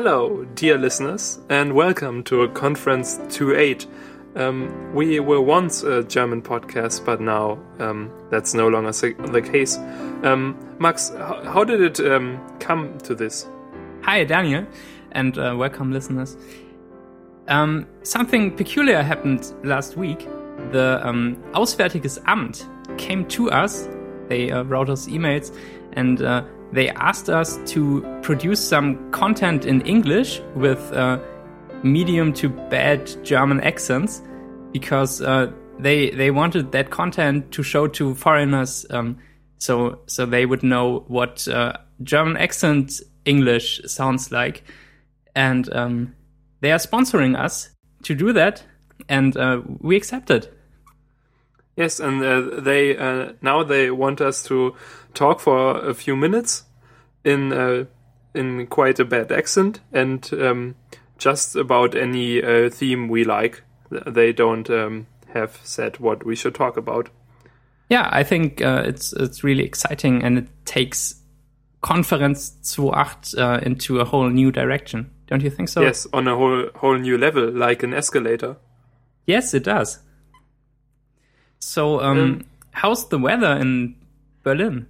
Hello, dear listeners, and welcome to a Conference 28. Um, we were once a German podcast, but now um, that's no longer the case. Um, Max, how, how, did it um, come to this? Hi, Daniel, and uh, welcome, listeners. Um, something peculiar happened last week. The um, Auswärtiges Amt came to us. They uh, wrote us emails and uh, they asked us to produce some content in English with uh, medium to bad German accents because uh, they they wanted that content to show to foreigners um, so so they would know what uh, German accent English sounds like. And um, they are sponsoring us to do that and uh, we accepted yes and uh, they uh, now they want us to talk for a few minutes in uh, in quite a bad accent and um, just about any uh, theme we like. They don't um, have said what we should talk about. Yeah, I think uh, it's it's really exciting and it takes Conference 28 uh, into a whole new direction. Don't you think so? Yes, on a whole whole new level, like an escalator. Yes, it does. So, um, um, how's the weather in Berlin?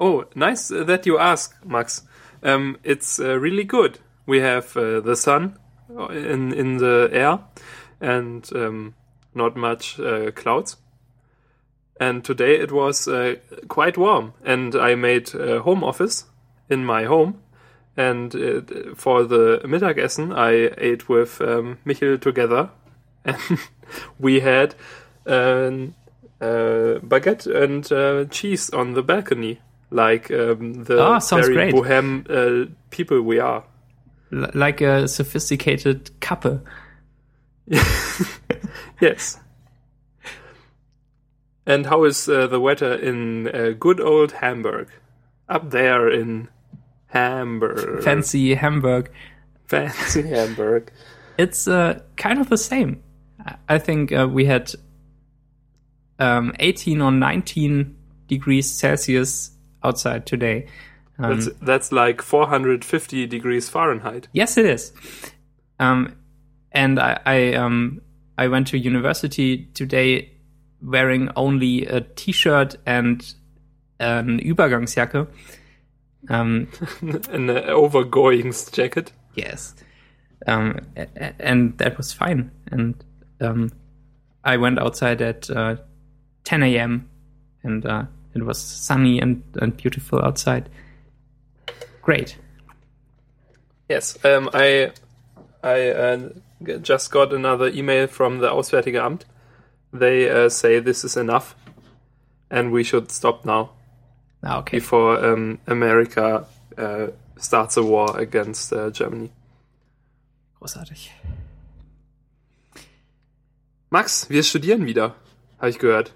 Oh, nice that you ask, Max. Um, it's uh, really good. We have uh, the sun in in the air and um, not much uh, clouds. And today it was uh, quite warm, and I made home office in my home. And uh, for the Mittagessen, I ate with um, Michel together, and we had baguette and uh, cheese on the balcony like um, the oh, very great. bohem uh, people we are. L like a sophisticated couple. yes. And how is uh, the weather in uh, good old Hamburg? Up there in Hamburg. Fancy Hamburg. Fancy Hamburg. It's uh, kind of the same. I think uh, we had um, 18 or 19 degrees Celsius outside today. Um, that's, that's like 450 degrees Fahrenheit. Yes, it is. Um, and I, I, um, I went to university today wearing only a t-shirt and an Übergangsjacke. Um, an overgoings jacket. Yes. Um, and that was fine. And um, I went outside at uh, 10 a.m. and uh, it was sunny and, and beautiful outside. Great. Yes, um, I I uh, just got another email from the Auswärtige Amt. They uh, say this is enough, and we should stop now. Ah, okay. Before um, America uh, starts a war against uh, Germany. Großartig. Max, wir studieren wieder, habe ich gehört.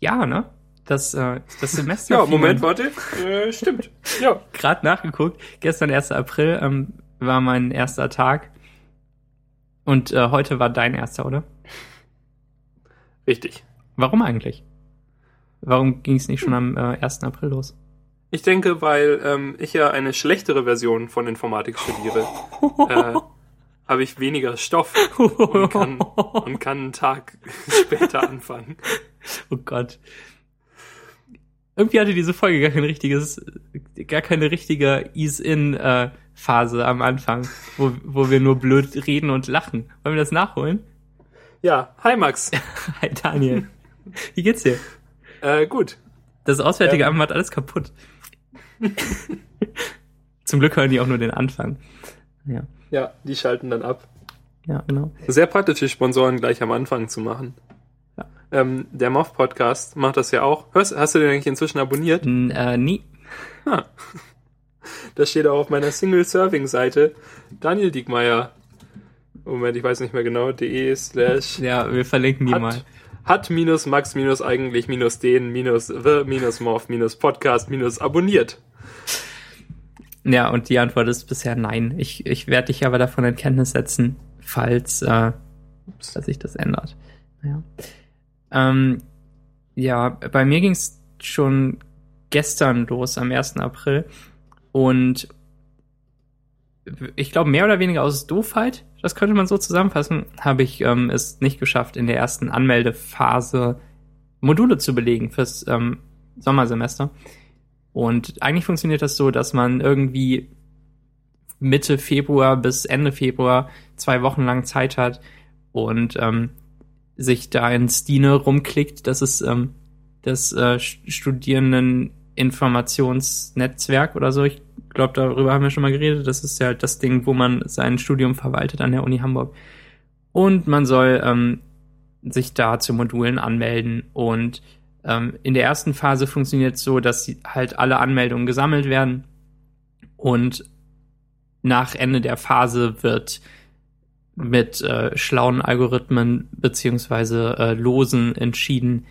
Ja, ne? Das, äh, das Semester. ja, Moment, warte. Äh, stimmt. Ja. Gerade nachgeguckt. Gestern, 1. April, ähm, war mein erster Tag. Und äh, heute war dein erster, oder? Richtig. Warum eigentlich? Warum ging es nicht schon am äh, 1. April los? Ich denke, weil ähm, ich ja eine schlechtere Version von Informatik studiere, äh, habe ich weniger Stoff und kann, und kann einen Tag später anfangen. Oh Gott irgendwie hatte diese Folge gar kein richtiges, gar keine richtige Ease-In-Phase am Anfang, wo, wo wir nur blöd reden und lachen. Wollen wir das nachholen? Ja, hi Max. hi Daniel. Wie geht's dir? Äh, gut. Das Auswärtige ähm. Amt macht alles kaputt. Zum Glück hören die auch nur den Anfang. Ja. Ja, die schalten dann ab. Ja, genau. Sehr praktisch, die Sponsoren gleich am Anfang zu machen. Ähm, der Moff Podcast macht das ja auch. Hörst, hast du den eigentlich inzwischen abonniert? N äh, nie. Ah. Das steht auch auf meiner Single-Serving-Seite. Daniel Diekmeyer. Moment, ich weiß nicht mehr genau. de slash. Ja, wir verlinken die hat, mal. Hat minus Max minus eigentlich minus den minus the minus Morph minus Podcast minus abonniert. Ja, und die Antwort ist bisher nein. Ich, ich werde dich aber davon in Kenntnis setzen, falls, äh, dass sich das ändert. Ja. Ähm, ja, bei mir ging es schon gestern los, am 1. April. Und ich glaube, mehr oder weniger aus Doofheit, das könnte man so zusammenfassen, habe ich ähm, es nicht geschafft, in der ersten Anmeldephase Module zu belegen fürs ähm, Sommersemester. Und eigentlich funktioniert das so, dass man irgendwie Mitte Februar bis Ende Februar zwei Wochen lang Zeit hat und ähm, sich da in Stine rumklickt. Das ist ähm, das äh, Studierendeninformationsnetzwerk oder so. Ich glaube, darüber haben wir schon mal geredet. Das ist ja halt das Ding, wo man sein Studium verwaltet an der Uni Hamburg. Und man soll ähm, sich da zu Modulen anmelden. Und ähm, in der ersten Phase funktioniert es so, dass halt alle Anmeldungen gesammelt werden. Und nach Ende der Phase wird mit äh, schlauen Algorithmen beziehungsweise äh, Losen entschieden,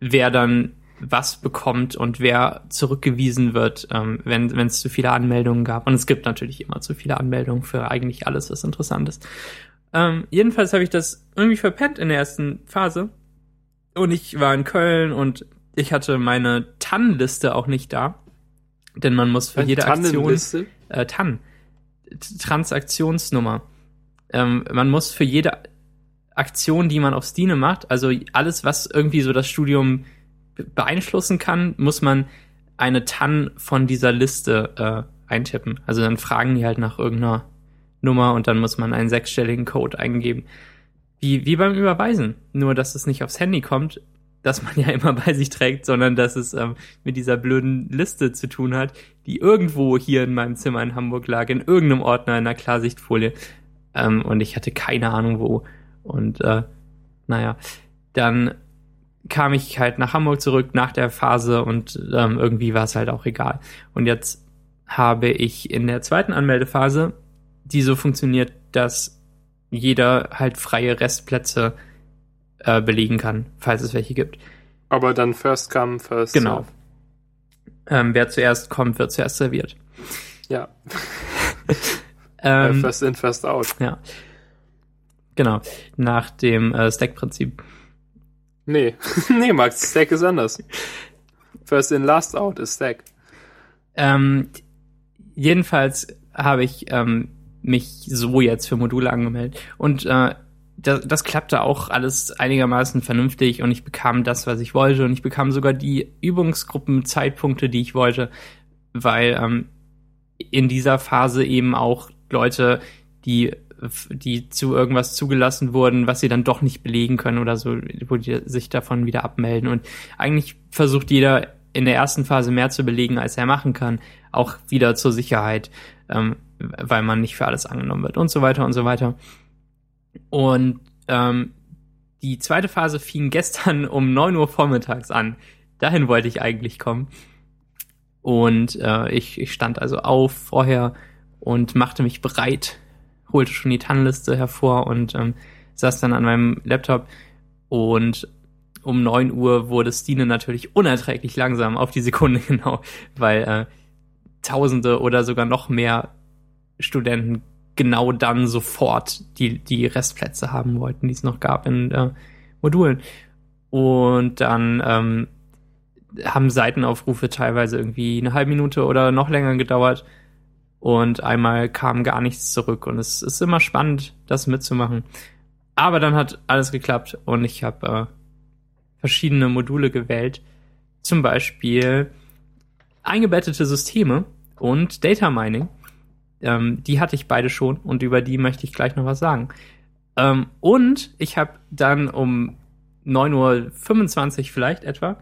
wer dann was bekommt und wer zurückgewiesen wird, ähm, wenn es zu viele Anmeldungen gab. Und es gibt natürlich immer zu viele Anmeldungen für eigentlich alles, was interessant ist. Ähm, jedenfalls habe ich das irgendwie verpennt in der ersten Phase. Und ich war in Köln und ich hatte meine TAN-Liste auch nicht da. Denn man muss für Eine jede Aktion. Äh, TAN. Transaktionsnummer. Ähm, man muss für jede Aktion, die man auf Steam macht, also alles, was irgendwie so das Studium beeinflussen kann, muss man eine TAN von dieser Liste äh, eintippen. Also dann fragen die halt nach irgendeiner Nummer und dann muss man einen sechsstelligen Code eingeben. Wie, wie beim Überweisen. Nur, dass es nicht aufs Handy kommt, das man ja immer bei sich trägt, sondern dass es ähm, mit dieser blöden Liste zu tun hat, die irgendwo hier in meinem Zimmer in Hamburg lag, in irgendeinem Ordner in einer Klarsichtfolie. Ähm, und ich hatte keine Ahnung wo. Und äh, naja, dann kam ich halt nach Hamburg zurück nach der Phase und ähm, irgendwie war es halt auch egal. Und jetzt habe ich in der zweiten Anmeldephase, die so funktioniert, dass jeder halt freie Restplätze äh, belegen kann, falls es welche gibt. Aber dann first come, first Genau. Ähm, wer zuerst kommt, wird zuerst serviert. Ja. ähm, first in, first out. Ja. Genau. Nach dem äh, Stack-Prinzip. Nee, nee, Max, Stack ist anders. First in, last out ist Stack. Ähm, jedenfalls habe ich ähm, mich so jetzt für Module angemeldet. Und äh, das, das klappte auch alles einigermaßen vernünftig und ich bekam das, was ich wollte. Und ich bekam sogar die Übungsgruppenzeitpunkte, die ich wollte, weil ähm, in dieser Phase eben auch Leute, die die zu irgendwas zugelassen wurden, was sie dann doch nicht belegen können oder so, wo die sich davon wieder abmelden. Und eigentlich versucht jeder in der ersten Phase mehr zu belegen, als er machen kann, auch wieder zur Sicherheit, ähm, weil man nicht für alles angenommen wird und so weiter und so weiter. Und ähm, die zweite Phase fing gestern um neun Uhr vormittags an. Dahin wollte ich eigentlich kommen. Und äh, ich, ich stand also auf vorher und machte mich bereit holte schon die Tannenliste hervor und ähm, saß dann an meinem Laptop und um neun Uhr wurde Stine natürlich unerträglich langsam auf die Sekunde genau, weil äh, Tausende oder sogar noch mehr Studenten genau dann sofort die, die Restplätze haben wollten, die es noch gab in äh, Modulen. Und dann ähm, haben Seitenaufrufe teilweise irgendwie eine halbe Minute oder noch länger gedauert und einmal kam gar nichts zurück und es ist immer spannend, das mitzumachen. Aber dann hat alles geklappt und ich habe äh, verschiedene Module gewählt, zum Beispiel eingebettete Systeme und Data Mining. Ähm, die hatte ich beide schon und über die möchte ich gleich noch was sagen. Ähm, und ich habe dann um 9.25 Uhr vielleicht etwa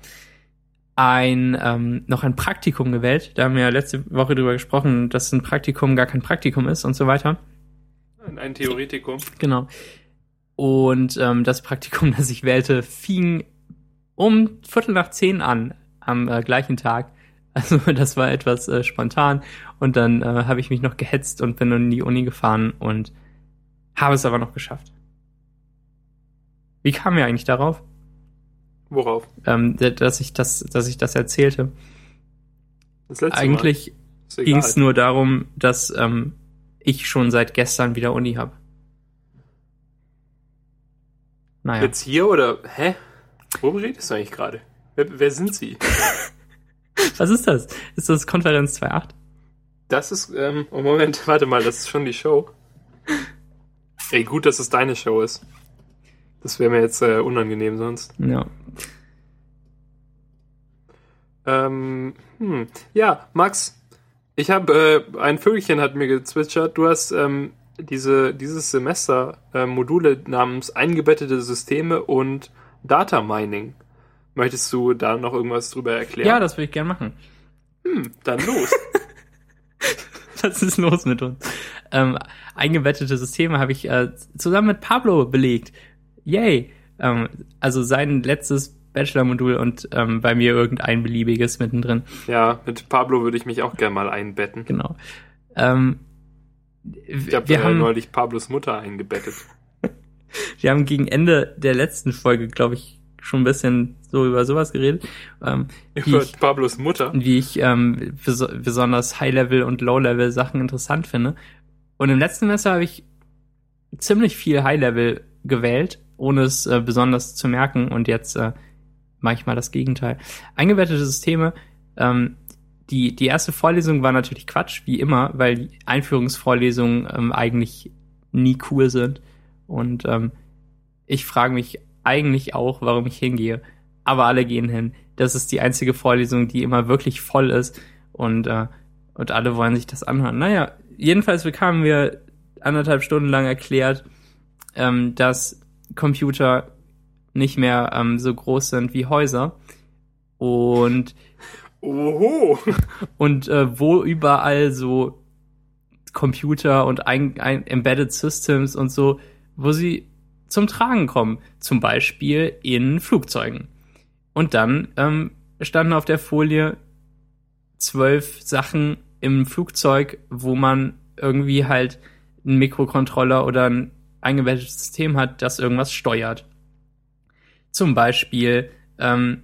ein ähm, noch ein Praktikum gewählt. Da haben wir ja letzte Woche drüber gesprochen, dass ein Praktikum gar kein Praktikum ist und so weiter. Ein Theoretikum. Genau. Und ähm, das Praktikum, das ich wählte, fing um Viertel nach zehn an am äh, gleichen Tag. Also das war etwas äh, spontan. Und dann äh, habe ich mich noch gehetzt und bin in die Uni gefahren und habe es aber noch geschafft. Wie kam wir eigentlich darauf? Worauf? Ähm, dass ich das, dass ich das erzählte. Das Eigentlich ging es nur darum, dass ähm, ich schon seit gestern wieder Uni habe. Naja. Jetzt hier oder hä? Worum redest du eigentlich gerade? Wer, wer, sind Sie? Was ist das? Ist das Konferenz 2.8? Das ist, ähm, oh Moment, warte mal, das ist schon die Show. Ey, gut, dass es deine Show ist. Das wäre mir jetzt äh, unangenehm sonst. Ja. Ähm, hm. Ja, Max, ich habe, äh, ein Vögelchen hat mir gezwitschert, du hast ähm, diese, dieses Semester äh, Module namens eingebettete Systeme und Data Mining. Möchtest du da noch irgendwas drüber erklären? Ja, das würde ich gerne machen. Hm, dann los. Was ist los mit uns? Ähm, eingebettete Systeme habe ich äh, zusammen mit Pablo belegt. Yay! Ähm, also sein letztes Bachelor-Modul und ähm, bei mir irgendein beliebiges mittendrin. ja, mit Pablo würde ich mich auch gerne mal einbetten. Genau. Ähm, Ich habe wir äh, haben neulich Pablos Mutter eingebettet. Wir haben gegen Ende der letzten Folge, glaube ich, schon ein bisschen so über sowas geredet. Ähm, Über ich, Pablos Mutter. wie ich ähm, bes besonders High-Level und Low-Level Sachen interessant finde. Und im letzten Semester habe ich ziemlich viel High-Level gewählt, ohne es äh, besonders zu merken. Und jetzt äh, mache ich mal das Gegenteil. Eingebettete Systeme. Ähm, die, die erste Vorlesung war natürlich Quatsch, wie immer, weil die Einführungsvorlesungen ähm, eigentlich nie cool sind. Und ähm, ich frage mich eigentlich auch, warum ich hingehe. Aber alle gehen hin. Das ist die einzige Vorlesung, die immer wirklich voll ist. Und, äh, und alle wollen sich das anhören. Naja, jedenfalls bekamen wir anderthalb Stunden lang erklärt, ähm, dass Computer nicht mehr ähm, so groß sind wie Häuser. Und Oho. und äh, wo überall so Computer und ein, ein Embedded Systems und so, wo sie zum Tragen kommen. Zum Beispiel in Flugzeugen. Und dann ähm, standen auf der Folie zwölf Sachen im Flugzeug, wo man irgendwie halt einen Mikrocontroller oder ein eingebettetes System hat, das irgendwas steuert. Zum Beispiel ähm,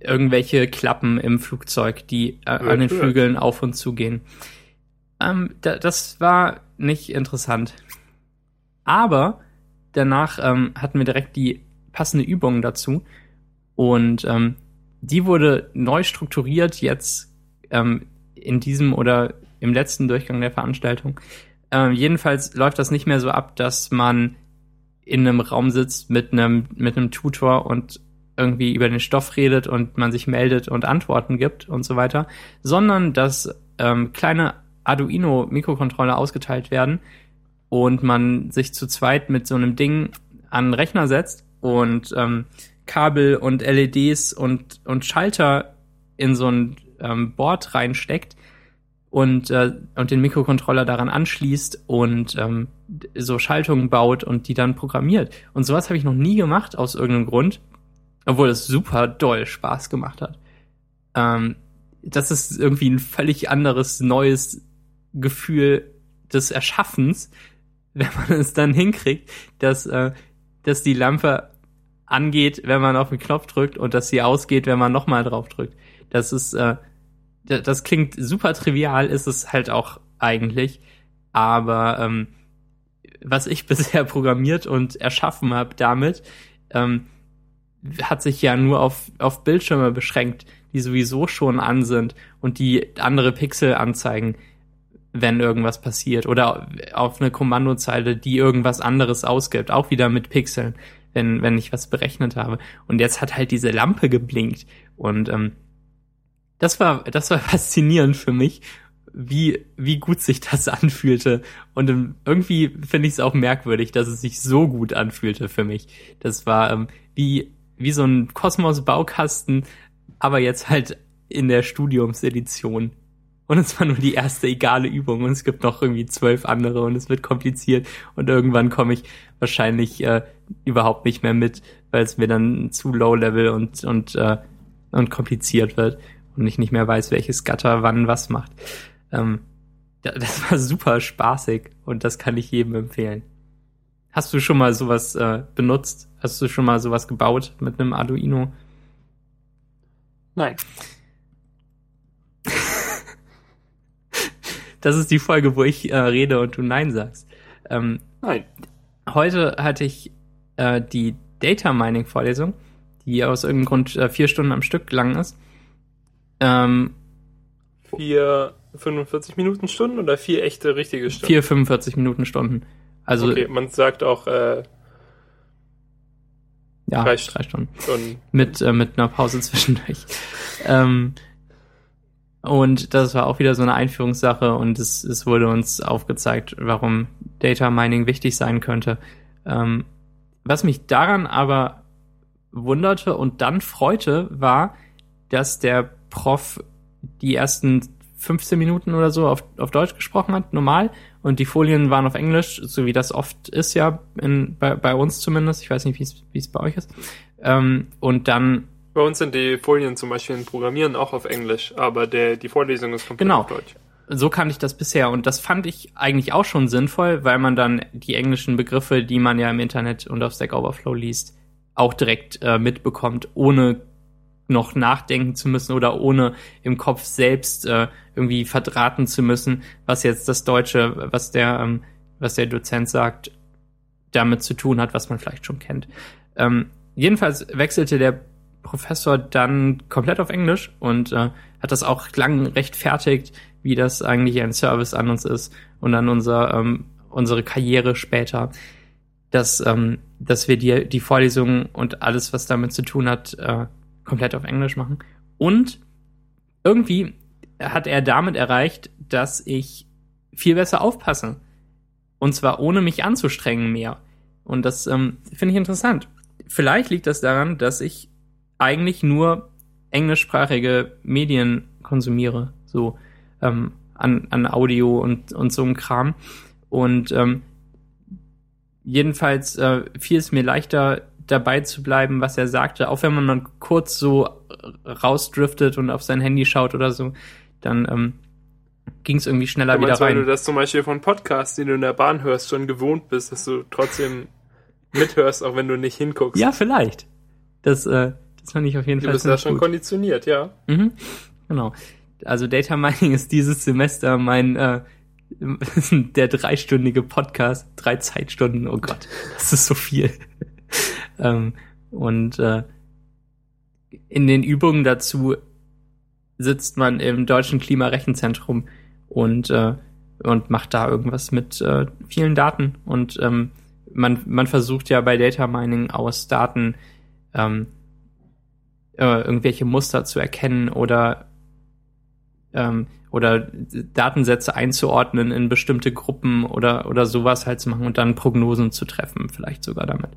irgendwelche Klappen im Flugzeug, die äh, an den. Flügeln auf und zu gehen. Ähm, da, das war nicht interessant. Aber danach ähm, hatten wir direkt die passende Übung dazu. Und ähm, die wurde neu strukturiert jetzt ähm, in diesem oder im letzten Durchgang der Veranstaltung. Ähm, jedenfalls läuft das nicht mehr so ab, dass man in einem Raum sitzt mit einem, mit einem Tutor und irgendwie über den Stoff redet und man sich meldet und Antworten gibt und so weiter, sondern dass ähm, kleine Arduino-Mikrocontroller ausgeteilt werden und man sich zu zweit mit so einem Ding an den Rechner setzt und ähm, Kabel und LEDs und, und Schalter in so ein ähm, Board reinsteckt und, äh, und den Mikrocontroller daran anschließt und ähm, so Schaltungen baut und die dann programmiert. Und sowas habe ich noch nie gemacht aus irgendeinem Grund, obwohl es super doll Spaß gemacht hat. Ähm, das ist irgendwie ein völlig anderes, neues Gefühl des Erschaffens, wenn man es dann hinkriegt, dass, äh, dass die Lampe angeht, wenn man auf den Knopf drückt und dass sie ausgeht, wenn man nochmal drauf drückt. Das ist, äh, das klingt super trivial, ist es halt auch eigentlich. Aber ähm, was ich bisher programmiert und erschaffen habe damit, ähm, hat sich ja nur auf, auf Bildschirme beschränkt, die sowieso schon an sind und die andere Pixel anzeigen, wenn irgendwas passiert. Oder auf eine Kommandozeile, die irgendwas anderes ausgibt, auch wieder mit Pixeln, wenn, wenn ich was berechnet habe. Und jetzt hat halt diese Lampe geblinkt. Und ähm, das war, das war faszinierend für mich, wie, wie gut sich das anfühlte. Und ähm, irgendwie finde ich es auch merkwürdig, dass es sich so gut anfühlte für mich. Das war ähm, wie, wie so ein Kosmos-Baukasten, aber jetzt halt in der Studiumsedition. Und es war nur die erste egale Übung und es gibt noch irgendwie zwölf andere und es wird kompliziert und irgendwann komme ich wahrscheinlich äh, überhaupt nicht mehr mit, weil es mir dann zu low-level und, und, äh, und kompliziert wird und ich nicht mehr weiß, welches Gatter wann was macht. Ähm, da- das war super spaßig und das kann ich jedem empfehlen. Hast du schon mal sowas äh, benutzt? Hast du schon mal sowas gebaut mit einem Arduino? Nein. Das ist die Folge, wo ich äh, rede und du Nein sagst. Ähm, Nein. heute hatte ich äh, die Data Mining Vorlesung, die aus irgendeinem Grund äh, vier Stunden am Stück lang ist. Ähm, Vier 45 Minuten Stunden oder vier echte richtige Stunden? Vier 45 Minuten Stunden. Also okay, man sagt auch äh, ja, drei drei Stunden. Stunden. mit, äh, mit einer Pause zwischendurch. ähm, und das war auch wieder so eine Einführungssache und es, es wurde uns aufgezeigt, warum Data Mining wichtig sein könnte. Ähm, was mich daran aber wunderte und dann freute, war, dass der Prof die ersten 15 Minuten oder so auf, auf Deutsch gesprochen hat, normal, und die Folien waren auf Englisch, so wie das oft ist ja, in, bei, bei uns zumindest. Ich weiß nicht, wie es bei euch ist. Ähm, und dann Bei uns sind die Folien zum Beispiel in Programmieren auch auf Englisch, aber der, die Vorlesung ist komplett Genau. auf Deutsch. so kannte ich das bisher und das fand ich eigentlich auch schon sinnvoll, weil man dann die englischen Begriffe, die man ja im Internet und auf Stack Overflow liest, auch direkt äh, mitbekommt, ohne noch nachdenken zu müssen oder ohne im Kopf selbst äh, irgendwie verdrahten zu müssen, was jetzt das Deutsche, was der, ähm, was der Dozent sagt, damit zu tun hat, was man vielleicht schon kennt. Ähm, jedenfalls wechselte der Professor dann komplett auf Englisch und äh, hat das auch lang rechtfertigt, wie das eigentlich ein Service an uns ist und an unser, ähm, unsere Karriere später, dass, ähm, dass wir die, die Vorlesungen und alles, was damit zu tun hat, äh, komplett auf Englisch machen. Und irgendwie hat er damit erreicht, dass ich viel besser aufpasse. Und zwar ohne mich anzustrengen mehr. Und das ähm, finde ich interessant. Vielleicht liegt das daran, dass ich eigentlich nur englischsprachige Medien konsumiere, so ähm, an, an Audio und, und so einem Kram. Und ähm, jedenfalls äh, fiel es mir leichter, dabei zu bleiben, was er sagte, auch wenn man mal kurz so rausdriftet und auf sein Handy schaut oder so, dann ähm, ging es irgendwie schneller Du wieder meinst, weil du rein. das zum Beispiel von Podcasts, die du in der Bahn hörst, schon gewohnt bist, dass du trotzdem mithörst, auch wenn du nicht hinguckst. Ja, vielleicht. Das, äh, das fand ich auf jeden Du Fall bist da schon gut. konditioniert, ja. Mhm, genau. Also Data Mining ist dieses Semester mein äh, der dreistündige Podcast, drei Zeitstunden. Oh Gott, das ist so viel. ähm, und äh, in den Übungen dazu sitzt man im deutschen Klimarechenzentrum und äh, und macht da irgendwas mit äh, vielen Daten und ähm, man man versucht ja bei Data Mining aus Daten ähm, äh, irgendwelche Muster zu erkennen oder ähm, oder Datensätze einzuordnen in bestimmte Gruppen oder oder sowas halt zu machen und dann Prognosen zu treffen, vielleicht sogar damit.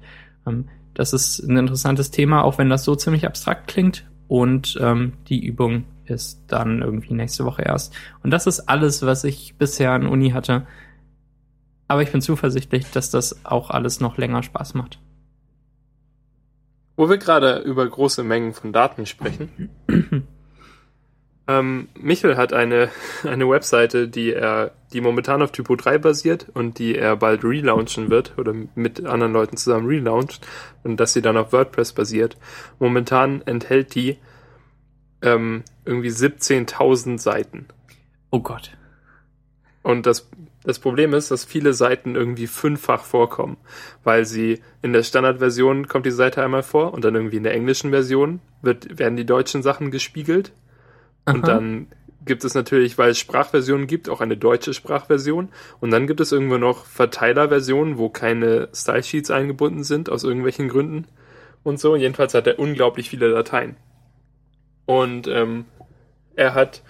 Ähm, das ist ein interessantes Thema, auch wenn das so ziemlich abstrakt klingt. Und ähm, die Übung ist dann irgendwie nächste Woche erst. Und das ist alles, was ich bisher an Uni hatte. Aber ich bin zuversichtlich, dass das auch alles noch länger Spaß macht. Wo wir gerade über große Mengen von Daten sprechen. ähm, Michel hat eine, eine Webseite, die er, die momentan auf Typo 3 basiert und die er bald relaunchen wird oder mit anderen Leuten zusammen relauncht und dass sie dann auf WordPress basiert. Momentan enthält die ähm, irgendwie 17.000 Seiten. Oh Gott. Und das, das Problem ist, dass viele Seiten irgendwie fünffach vorkommen, weil sie in der Standardversion kommt die Seite einmal vor und dann irgendwie in der englischen Version wird, werden die deutschen Sachen gespiegelt. Und Aha. dann gibt es natürlich, weil es Sprachversionen gibt, auch eine deutsche Sprachversion. Und dann gibt es irgendwo noch Verteilerversionen, wo keine Stylesheets eingebunden sind, aus irgendwelchen Gründen und so. Jedenfalls hat er unglaublich viele Dateien. Und ähm, er hat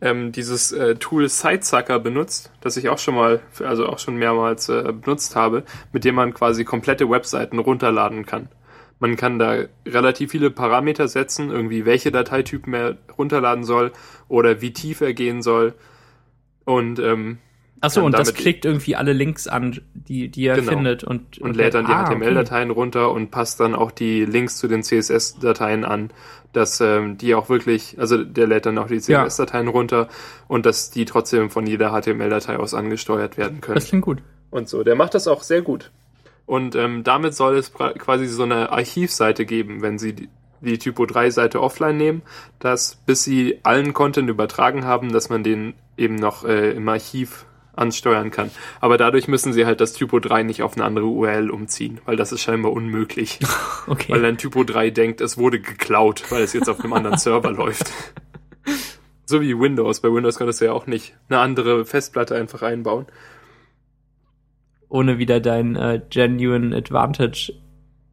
ähm, dieses äh, Tool Sitesucker benutzt, das ich auch schon mal, also auch schon mehrmals äh, benutzt habe, mit dem man quasi komplette Webseiten runterladen kann. Man kann da relativ viele Parameter setzen, irgendwie welche Dateitypen er runterladen soll oder wie tief er gehen soll. Und, ähm, Achso, und das klickt irgendwie alle Links an, die, die er Genau. findet und, und lädt dann die Ah, okay. HTML-Dateien runter und passt dann auch die Links zu den CSS-Dateien an, dass ähm, die auch wirklich, also der lädt dann auch die Ja. CSS-Dateien runter und dass die trotzdem von jeder HTML-Datei aus angesteuert werden können. Das klingt gut. und so. Der macht das auch sehr gut. Und ähm, damit soll es quasi so eine Archivseite geben, wenn Sie die, die Typo 3 Seite offline nehmen, dass bis Sie allen Content übertragen haben, dass man den eben noch äh, im Archiv ansteuern kann. Aber dadurch müssen Sie halt das Typo 3 nicht auf eine andere URL umziehen, weil das ist scheinbar unmöglich. Okay. Weil dann Typo 3 denkt, es wurde geklaut, weil es jetzt auf einem anderen Server läuft. So wie Windows. Bei Windows konntest du ja auch nicht eine andere Festplatte einfach einbauen. Ohne wieder deinen äh, Genuine Advantage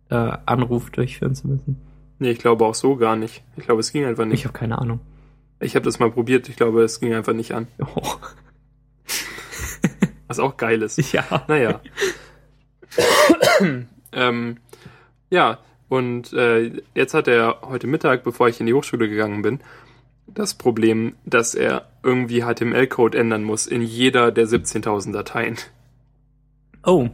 äh, Anruf durchführen zu müssen. Nee, ich glaube auch so gar nicht. Ich glaube, es ging einfach nicht. Ich habe keine Ahnung. Ich habe das mal probiert. Ich glaube, es ging einfach nicht an. Oh. Was auch geil ist. Ja. Naja. ähm, ja, und äh, jetzt hat er heute Mittag, bevor ich in die Hochschule gegangen bin, das Problem, dass er irgendwie HTML-Code ändern muss in jeder der 17.000 Dateien. Oh.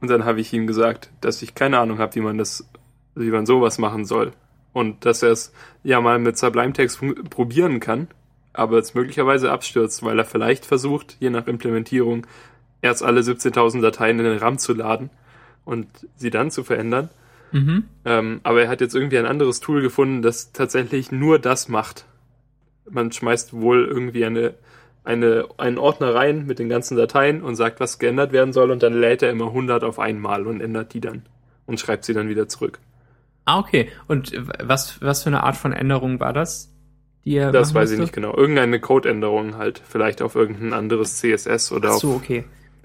Und dann habe ich ihm gesagt, dass ich keine Ahnung habe, wie man das, wie man sowas machen soll. Und dass er es ja mal mit Sublime Text probieren kann, aber es möglicherweise abstürzt, weil er vielleicht versucht, je nach Implementierung, erst alle 17.000 Dateien in den RAM zu laden und sie dann zu verändern. Mhm. Ähm, aber er hat jetzt irgendwie ein anderes Tool gefunden, das tatsächlich nur das macht. Man schmeißt wohl irgendwie eine, eine, einen Ordner rein mit den ganzen Dateien und sagt, was geändert werden soll und dann lädt er immer 100 auf einmal und ändert die dann und schreibt sie dann wieder zurück. Ah, okay. Und was, was für eine Art von Änderung war das? Die er Das weiß ich musste? nicht genau. Irgendeine Codeänderung halt. Vielleicht auf irgendein anderes CSS oder Ach so, auf, okay.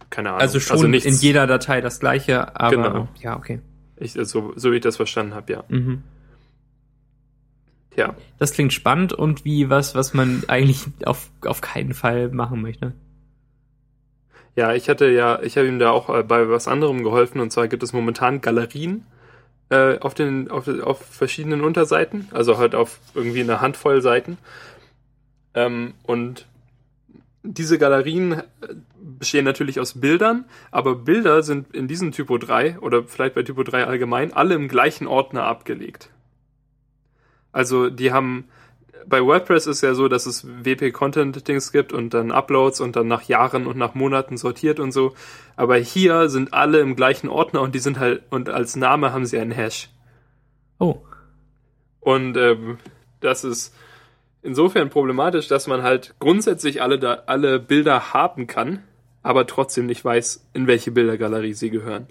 keine Ahnung. Also schon nichts, in jeder Datei das gleiche, aber Genau. ja, okay. Ich, so, so wie ich das verstanden habe, ja. Mhm. Tja. Das klingt spannend und wie was, was man eigentlich auf, auf keinen Fall machen möchte. Ja, ich hatte ja, ich habe ihm da auch äh, bei was anderem geholfen und zwar gibt es momentan Galerien äh, auf den auf, auf verschiedenen Unterseiten, also halt auf irgendwie eine Handvoll Seiten. Ähm, und diese Galerien äh, bestehen natürlich aus Bildern, aber Bilder sind in diesem Typo 3 oder vielleicht bei Typo 3 allgemein alle im gleichen Ordner abgelegt. Also die haben bei WordPress ist ja so, dass es WP-Content-Dings gibt und dann Uploads und dann nach Jahren und nach Monaten sortiert und so. Aber hier sind alle im gleichen Ordner und die sind halt, und als Name haben sie einen Hash. Oh. Und ähm, das ist insofern problematisch, dass man halt grundsätzlich alle, da, alle Bilder haben kann, aber trotzdem nicht weiß, in welche Bildergalerie sie gehören.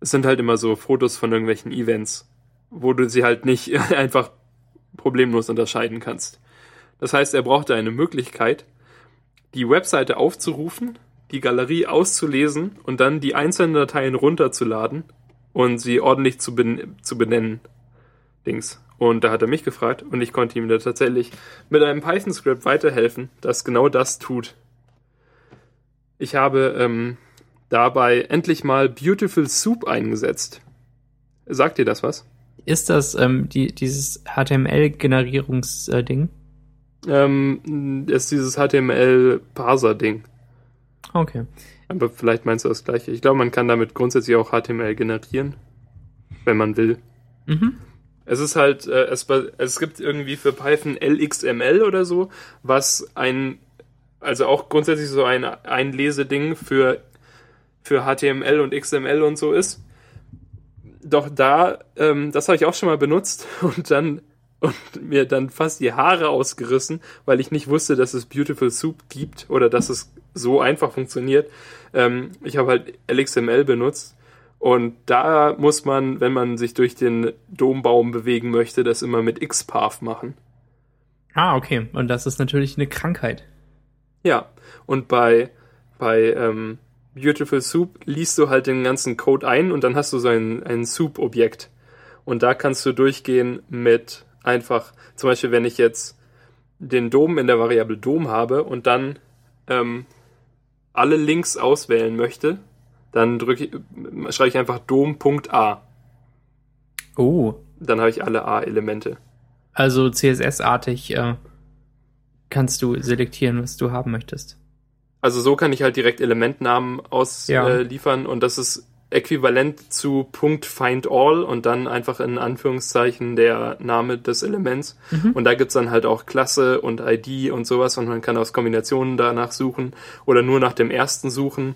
Es sind halt immer so Fotos von irgendwelchen Events, wo du sie halt nicht einfach problemlos unterscheiden kannst. Das heißt, er brauchte eine Möglichkeit, die Webseite aufzurufen, die Galerie auszulesen und dann die einzelnen Dateien runterzuladen und sie ordentlich zu, ben zu benennen. Dings. Und da hat er mich gefragt und ich konnte ihm da tatsächlich mit einem Python-Script weiterhelfen, das genau das tut. Ich habe ähm, dabei endlich mal Beautiful Soup eingesetzt. Sagt dir das was? Ist das ähm, die, dieses HTML-Generierungsding? Ähm, ist dieses HTML-Parser-Ding. Okay. Aber vielleicht meinst du das gleiche. Ich glaube, man kann damit grundsätzlich auch HTML generieren, wenn man will. Mhm. Es ist halt, äh, es, es gibt irgendwie für Python LXML oder so, was ein, also auch grundsätzlich so ein Einleseding für, für HTML und XML und so ist. Doch da, ähm, das habe ich auch schon mal benutzt und dann und mir dann fast die Haare ausgerissen, weil ich nicht wusste, dass es Beautiful Soup gibt oder dass es so einfach funktioniert. Ähm, ich habe halt LXML benutzt und da muss man, wenn man sich durch den Dombaum bewegen möchte, das immer mit XPath machen. Ah, okay. Und das ist natürlich eine Krankheit. Ja, und bei, bei ähm, Beautiful Soup liest du halt den ganzen Code ein und dann hast du so ein, ein Soup-Objekt. Und da kannst du durchgehen mit einfach, zum Beispiel, wenn ich jetzt den Dom in der Variable Dom habe und dann ähm, alle Links auswählen möchte, dann drücke ich, schreibe ich einfach Dom.a. Oh. Dann habe ich alle A-Elemente. Also CSS-artig äh, kannst du selektieren, was du haben möchtest. Also so kann ich halt direkt Elementnamen ausliefern Ja. äh, und das ist äquivalent zu Punkt Find All und dann einfach in Anführungszeichen der Name des Elements. Mhm. Und da gibt's dann halt auch Klasse und ID und sowas und man kann aus Kombinationen danach suchen oder nur nach dem ersten suchen.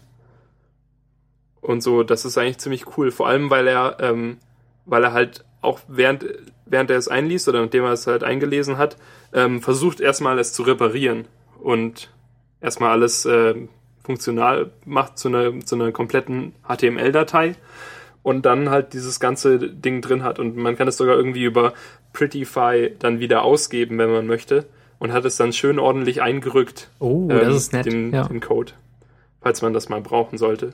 Und so, das ist eigentlich ziemlich cool. Vor allem, weil er, ähm, weil er halt auch während, während er es einliest oder nachdem er es halt eingelesen hat, ähm, versucht erstmal es zu reparieren und erstmal alles äh, funktional macht zu einer, zu einer kompletten HTML-Datei und dann halt dieses ganze Ding drin hat. Und man kann es sogar irgendwie über Prettify dann wieder ausgeben, wenn man möchte. und hat es dann schön ordentlich eingerückt. Oh, ähm, das ist nett. Den, ja. den Code, falls man das mal brauchen sollte.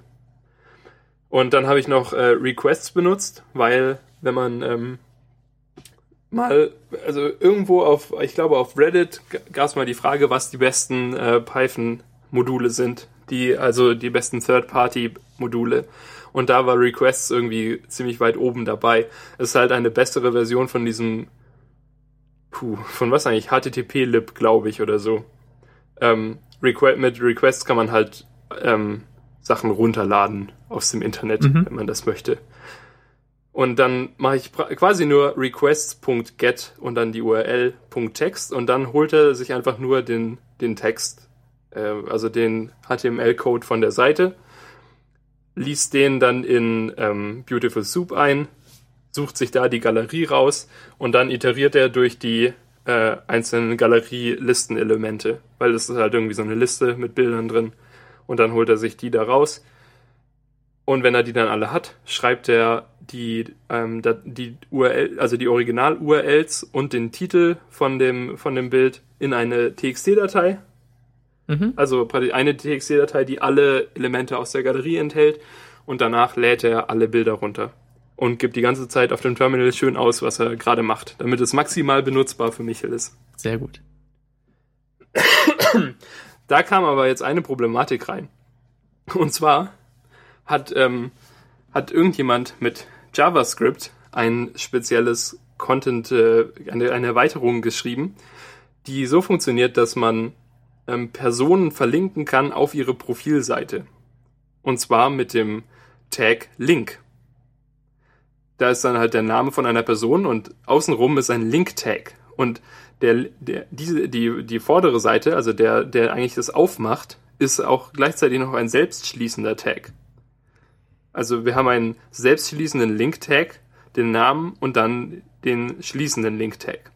Und dann habe ich noch äh, Requests benutzt, weil wenn man ähm, mal, also irgendwo auf, ich glaube auf Reddit gab es mal die Frage, was die besten äh, Python-Module sind, die, also die besten Third-Party-Module. Und da war Requests irgendwie ziemlich weit oben dabei. Es ist halt eine bessere Version von diesem, puh, von was eigentlich? HTTP-Lib, glaube ich, oder so. Ähm, Requ mit Requests kann man halt ähm, Sachen runterladen aus dem Internet, Mhm. wenn man das möchte. Und dann mache ich quasi nur requests.get und dann die URL.text und dann holt er sich einfach nur den, den Text, äh, also den HTML-Code von der Seite, liest den dann in ähm, Beautiful Soup ein, sucht sich da die Galerie raus und dann iteriert er durch die äh, einzelnen Galerie-Listenelemente, weil das ist halt irgendwie so eine Liste mit Bildern drin. Und dann holt er sich die da raus und wenn er die dann alle hat, schreibt er die, ähm, die URL, also die Original-URLs und den Titel von dem, von dem Bild in eine TXT-Datei. Mhm. Also eine TXT-Datei, die alle Elemente aus der Galerie enthält. Und danach lädt er alle Bilder runter. Und gibt die ganze Zeit auf dem Terminal schön aus, was er gerade macht, damit es maximal benutzbar für Michel ist. Sehr gut. Da kam aber jetzt eine Problematik rein. Und zwar hat, ähm, hat irgendjemand mit JavaScript ein spezielles Content, äh, eine, eine Erweiterung geschrieben, die so funktioniert, dass man ähm, Personen verlinken kann auf ihre Profilseite. Und zwar mit dem Tag Link. Da ist dann halt der Name von einer Person und außenrum ist ein Link-Tag. Und der, der, diese, die, die vordere Seite, also der, der eigentlich das aufmacht, ist auch gleichzeitig noch ein selbstschließender Tag. Also wir haben einen selbstschließenden Link-Tag, den Namen und dann den schließenden Link-Tag.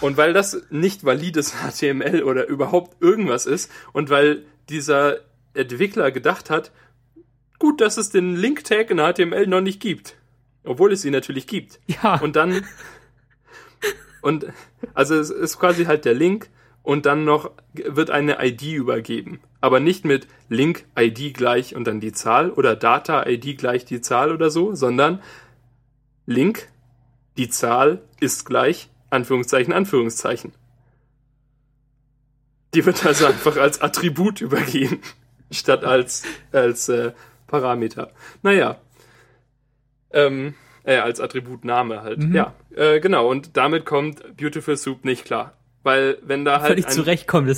Und weil das nicht valides HTML oder überhaupt irgendwas ist und weil dieser Entwickler gedacht hat, gut, dass es den Link-Tag in HTML noch nicht gibt. Obwohl es ihn natürlich gibt. Ja. Und dann, und, also es ist quasi halt der Link und dann noch wird eine ID übergeben. Aber nicht mit Link ID gleich und dann die Zahl oder Data ID gleich die Zahl oder so, sondern Link, die Zahl ist gleich, Anführungszeichen, Anführungszeichen. Die wird also einfach als Attribut übergeben, statt als, als äh, Parameter. Naja. Ähm, äh, als Attributname halt. Mhm. Ja, äh, genau. Und damit kommt Beautiful Soup nicht klar. Weil wenn da halt Völlig ein,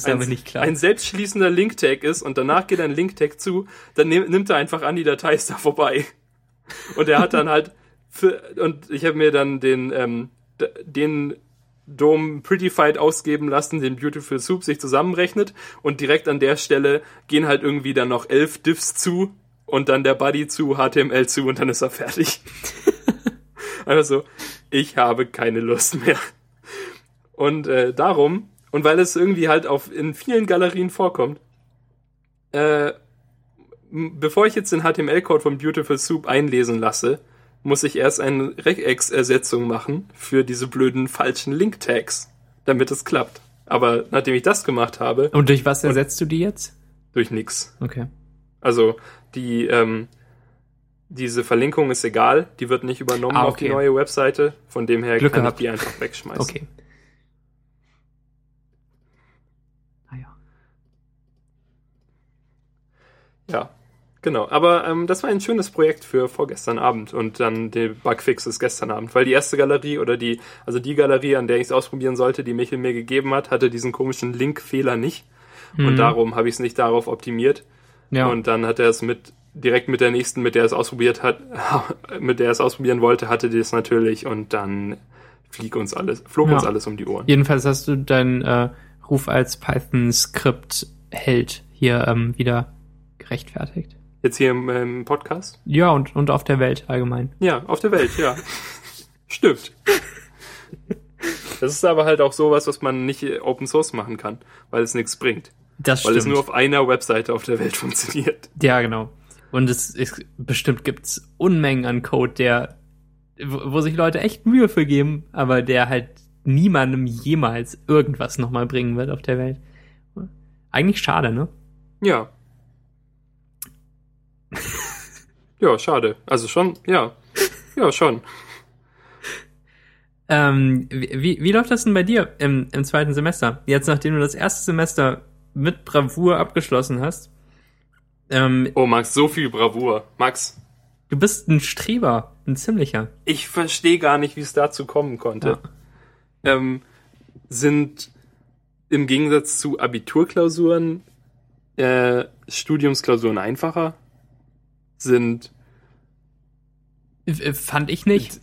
ein, damit nicht klar. ein selbstschließender Link-Tag ist und danach geht ein Link-Tag zu, dann nehm, nimmt er einfach an, die Datei ist da vorbei. Und er hat dann halt für, und ich habe mir dann den, ähm, den Dom Prettyfied ausgeben lassen, den Beautiful Soup sich zusammenrechnet und direkt an der Stelle gehen halt irgendwie dann noch elf Diffs zu und dann der Buddy zu, HTML zu und dann ist er fertig. Einfach so, ich habe keine Lust mehr. Und äh, darum, und weil es irgendwie halt auf in vielen Galerien vorkommt, äh, bevor ich jetzt den HTML-Code von Beautiful Soup einlesen lasse, muss ich erst eine Regex-Ersetzung machen für diese blöden falschen Link-Tags, damit es klappt. Aber nachdem ich das gemacht habe, Und durch was ersetzt du die jetzt? durch nix. Okay. Also die ähm, diese Verlinkung ist egal, die wird nicht übernommen Ah, auf die okay. neue Webseite. Von dem her Glück kann gehabt. ich die einfach wegschmeißen. Okay. Ah ja. Ja, genau. Aber ähm, das war ein schönes Projekt für vorgestern Abend und dann der Bugfix ist gestern Abend, weil die erste Galerie oder die, also die Galerie, an der ich es ausprobieren sollte, die Michael mir gegeben hat, hatte diesen komischen Link-Fehler nicht. Und Mhm. darum habe ich es nicht darauf optimiert. Ja. Und dann hat er es mit direkt mit der nächsten, mit der er es ausprobiert hat, mit der er es ausprobieren wollte, hatte die es natürlich und dann flieg uns alles, flog Ja. uns alles um die Ohren. Jedenfalls hast du deinen äh, Ruf als Python-Skript-Held hier ähm, wieder gerechtfertigt. Jetzt hier im, im Podcast? Ja, und, und auf der Welt allgemein. Ja, auf der Welt, ja. Stimmt. Das ist aber halt auch sowas, was man nicht Open Source machen kann, weil es nichts bringt. Das Weil es nur auf einer Webseite auf der Welt funktioniert. Ja, genau. Und es ist, bestimmt gibt's Unmengen an Code, der, wo, wo sich Leute echt Mühe für geben, aber der halt niemandem jemals irgendwas nochmal bringen wird auf der Welt. Eigentlich schade, ne? Ja. Ja, schade. Also schon, ja. Ja, schon. Ähm, wie, wie läuft das denn bei dir im, im zweiten Semester? Jetzt, nachdem du das erste Semester mit Bravour abgeschlossen hast. Ähm, oh, Max, so viel Bravour. Max. Du bist ein Streber, ein ziemlicher. Ich verstehe gar nicht, wie es dazu kommen konnte. Ja. Ähm, sind im Gegensatz zu Abiturklausuren äh, Studiumsklausuren einfacher? Sind. Fand ich nicht.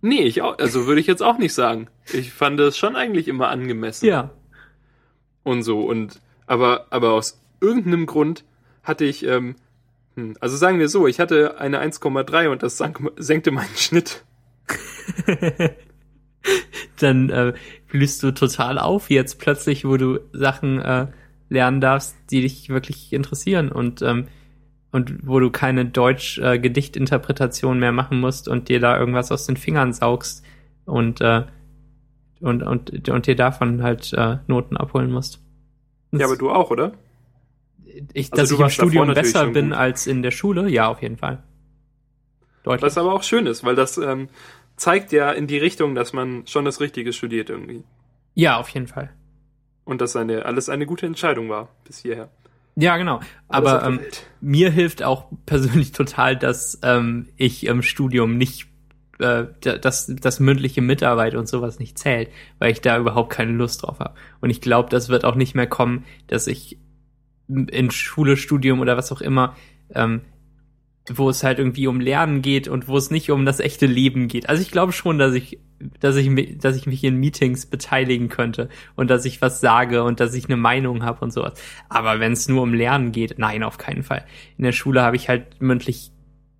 Nee, ich auch, also würde ich jetzt auch nicht sagen. Ich fand es schon eigentlich immer angemessen. Ja. Und so, und aber, aber aus irgendeinem Grund hatte ich, ähm, hm, also sagen wir so, ich hatte eine 1,3 und das sank, senkte meinen Schnitt. Dann äh, blühst du total auf jetzt plötzlich, wo du Sachen äh, lernen darfst, die dich wirklich interessieren und ähm, und wo du keine Deutsch-Gedichtinterpretation äh, mehr machen musst und dir da irgendwas aus den Fingern saugst und äh, und, und, und dir davon halt äh, Noten abholen musst. Das ja, aber du auch, oder? Ich, also dass ich im Studium besser bin als in der Schule, ja, auf jeden Fall. Deutlich. Was aber auch schön ist, weil das ähm, zeigt ja in die Richtung, dass man schon das Richtige studiert irgendwie. Ja, auf jeden Fall. Und dass eine, alles eine gute Entscheidung war bis hierher. Ja, genau. Aber ähm, mir hilft auch persönlich total, dass ähm, ich im Studium nicht, äh, dass das mündliche Mitarbeit und sowas nicht zählt, weil ich da überhaupt keine Lust drauf habe. Und ich glaube, das wird auch nicht mehr kommen, dass ich in Schule, Studium oder was auch immer ähm, wo es halt irgendwie um Lernen geht und wo es nicht um das echte Leben geht. Also ich glaube schon, dass ich, dass ich, dass ich mich in Meetings beteiligen könnte und dass ich was sage und dass ich eine Meinung habe und sowas. Aber wenn es nur um Lernen geht, nein, auf keinen Fall. In der Schule habe ich halt mündlich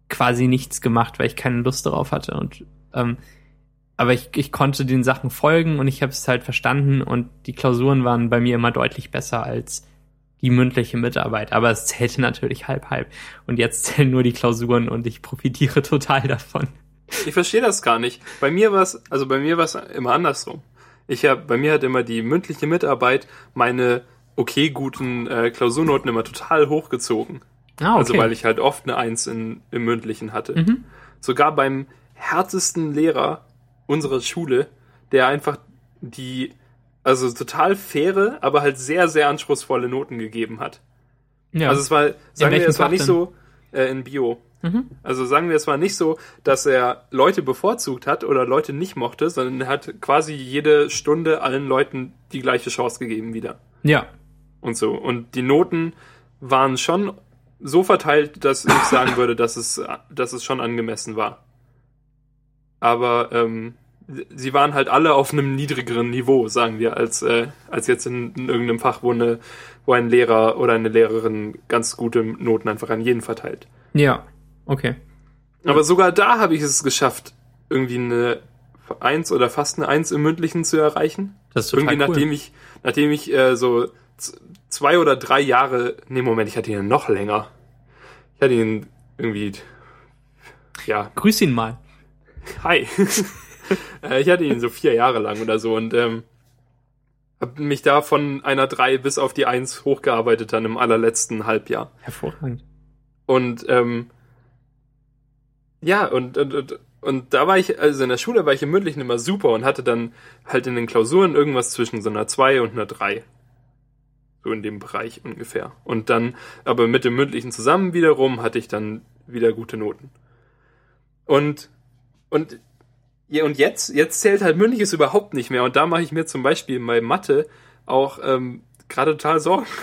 quasi nichts gemacht, weil ich keine Lust darauf hatte und ähm, aber ich, ich konnte den Sachen folgen und ich habe es halt verstanden und die Klausuren waren bei mir immer deutlich besser als die mündliche Mitarbeit, aber es zählte natürlich halb halb. Und jetzt zählen nur die Klausuren und ich profitiere total davon. Ich verstehe das gar nicht. Bei mir war es, also bei mir war es immer andersrum. Ich hab, bei mir hat immer die mündliche Mitarbeit meine okay guten äh, Klausurnoten immer total hochgezogen. Ah, okay. Also weil ich halt oft eine Eins in, im mündlichen hatte. Mhm. Sogar beim härtesten Lehrer unserer Schule, der einfach die also total faire, aber halt sehr, sehr anspruchsvolle Noten gegeben hat. Ja. Also es war, sagen wir, es war nicht denn? so äh, in Bio. Mhm. Also sagen wir, es war nicht so, dass er Leute bevorzugt hat oder Leute nicht mochte, sondern er hat quasi jede Stunde allen Leuten die gleiche Chance gegeben wieder. Ja. Und so. Und die Noten waren schon so verteilt, dass ich sagen würde, dass es, dass es schon angemessen war. Aber ähm, sie waren halt alle auf einem niedrigeren Niveau, sagen wir, als, äh, als jetzt in, in irgendeinem Fach, wo, eine, wo ein Lehrer oder eine Lehrerin ganz gute Noten einfach an jeden verteilt. Ja, okay. Aber sogar da habe ich es geschafft, irgendwie eine Eins oder fast eine Eins im Mündlichen zu erreichen. Das ist total Irgendwie cool. nachdem ich, nachdem ich äh, so zwei oder drei Jahre, nee Moment, ich hatte ihn noch länger. Ich hatte ihn irgendwie, ja. Grüß ihn mal. Hi. Äh, ich hatte ihn so vier Jahre lang oder so und ähm, habe mich da von einer drei bis auf die eins hochgearbeitet dann im allerletzten Halbjahr. Hervorragend. Und ähm, ja, und, und, und, und da war ich, also in der Schule war ich im Mündlichen immer super und hatte dann halt in den Klausuren irgendwas zwischen so einer zwei und einer drei So in dem Bereich ungefähr. Und dann, aber mit dem Mündlichen zusammen wiederum hatte ich dann wieder gute Noten. Und, und ja, und jetzt, jetzt zählt halt mündliches überhaupt nicht mehr. Und da mache ich mir zum Beispiel bei Mathe auch ähm, gerade total Sorgen.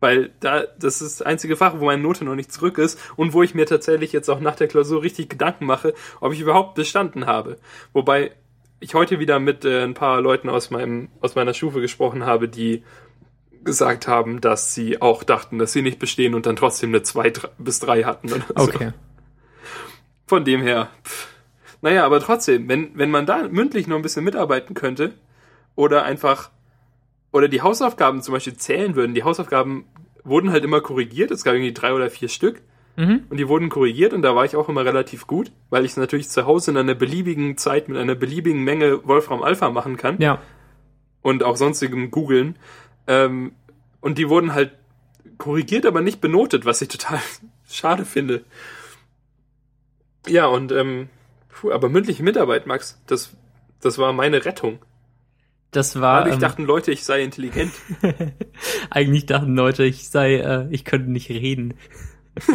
Weil da, das ist das einzige Fach, wo meine Note noch nicht zurück ist und wo ich mir tatsächlich jetzt auch nach der Klausur richtig Gedanken mache, ob ich überhaupt bestanden habe. Wobei ich heute wieder mit äh, ein paar Leuten aus meinem, aus meiner Stufe gesprochen habe, die gesagt haben, dass sie auch dachten, dass sie nicht bestehen und dann trotzdem eine 2 bis 3 hatten. Oder so. Okay. Von dem her, pff, naja, aber trotzdem, wenn, wenn man da mündlich noch ein bisschen mitarbeiten könnte oder einfach oder die Hausaufgaben zum Beispiel zählen würden, die Hausaufgaben wurden halt immer korrigiert, es gab irgendwie drei oder vier Stück Mhm. und die wurden korrigiert und da war ich auch immer relativ gut, weil ich es natürlich zu Hause in einer beliebigen Zeit mit einer beliebigen Menge Wolfram Alpha machen kann Ja. und auch sonstigem googeln. Ähm, und die wurden halt korrigiert, aber nicht benotet, was ich total schade finde. Ja, und ähm, puh, aber mündliche Mitarbeit, Max, das, das war meine Rettung. Das war. Dadurch ähm, dachten Leute, ich sei intelligent. Eigentlich dachten Leute, ich sei, äh, ich könnte nicht reden.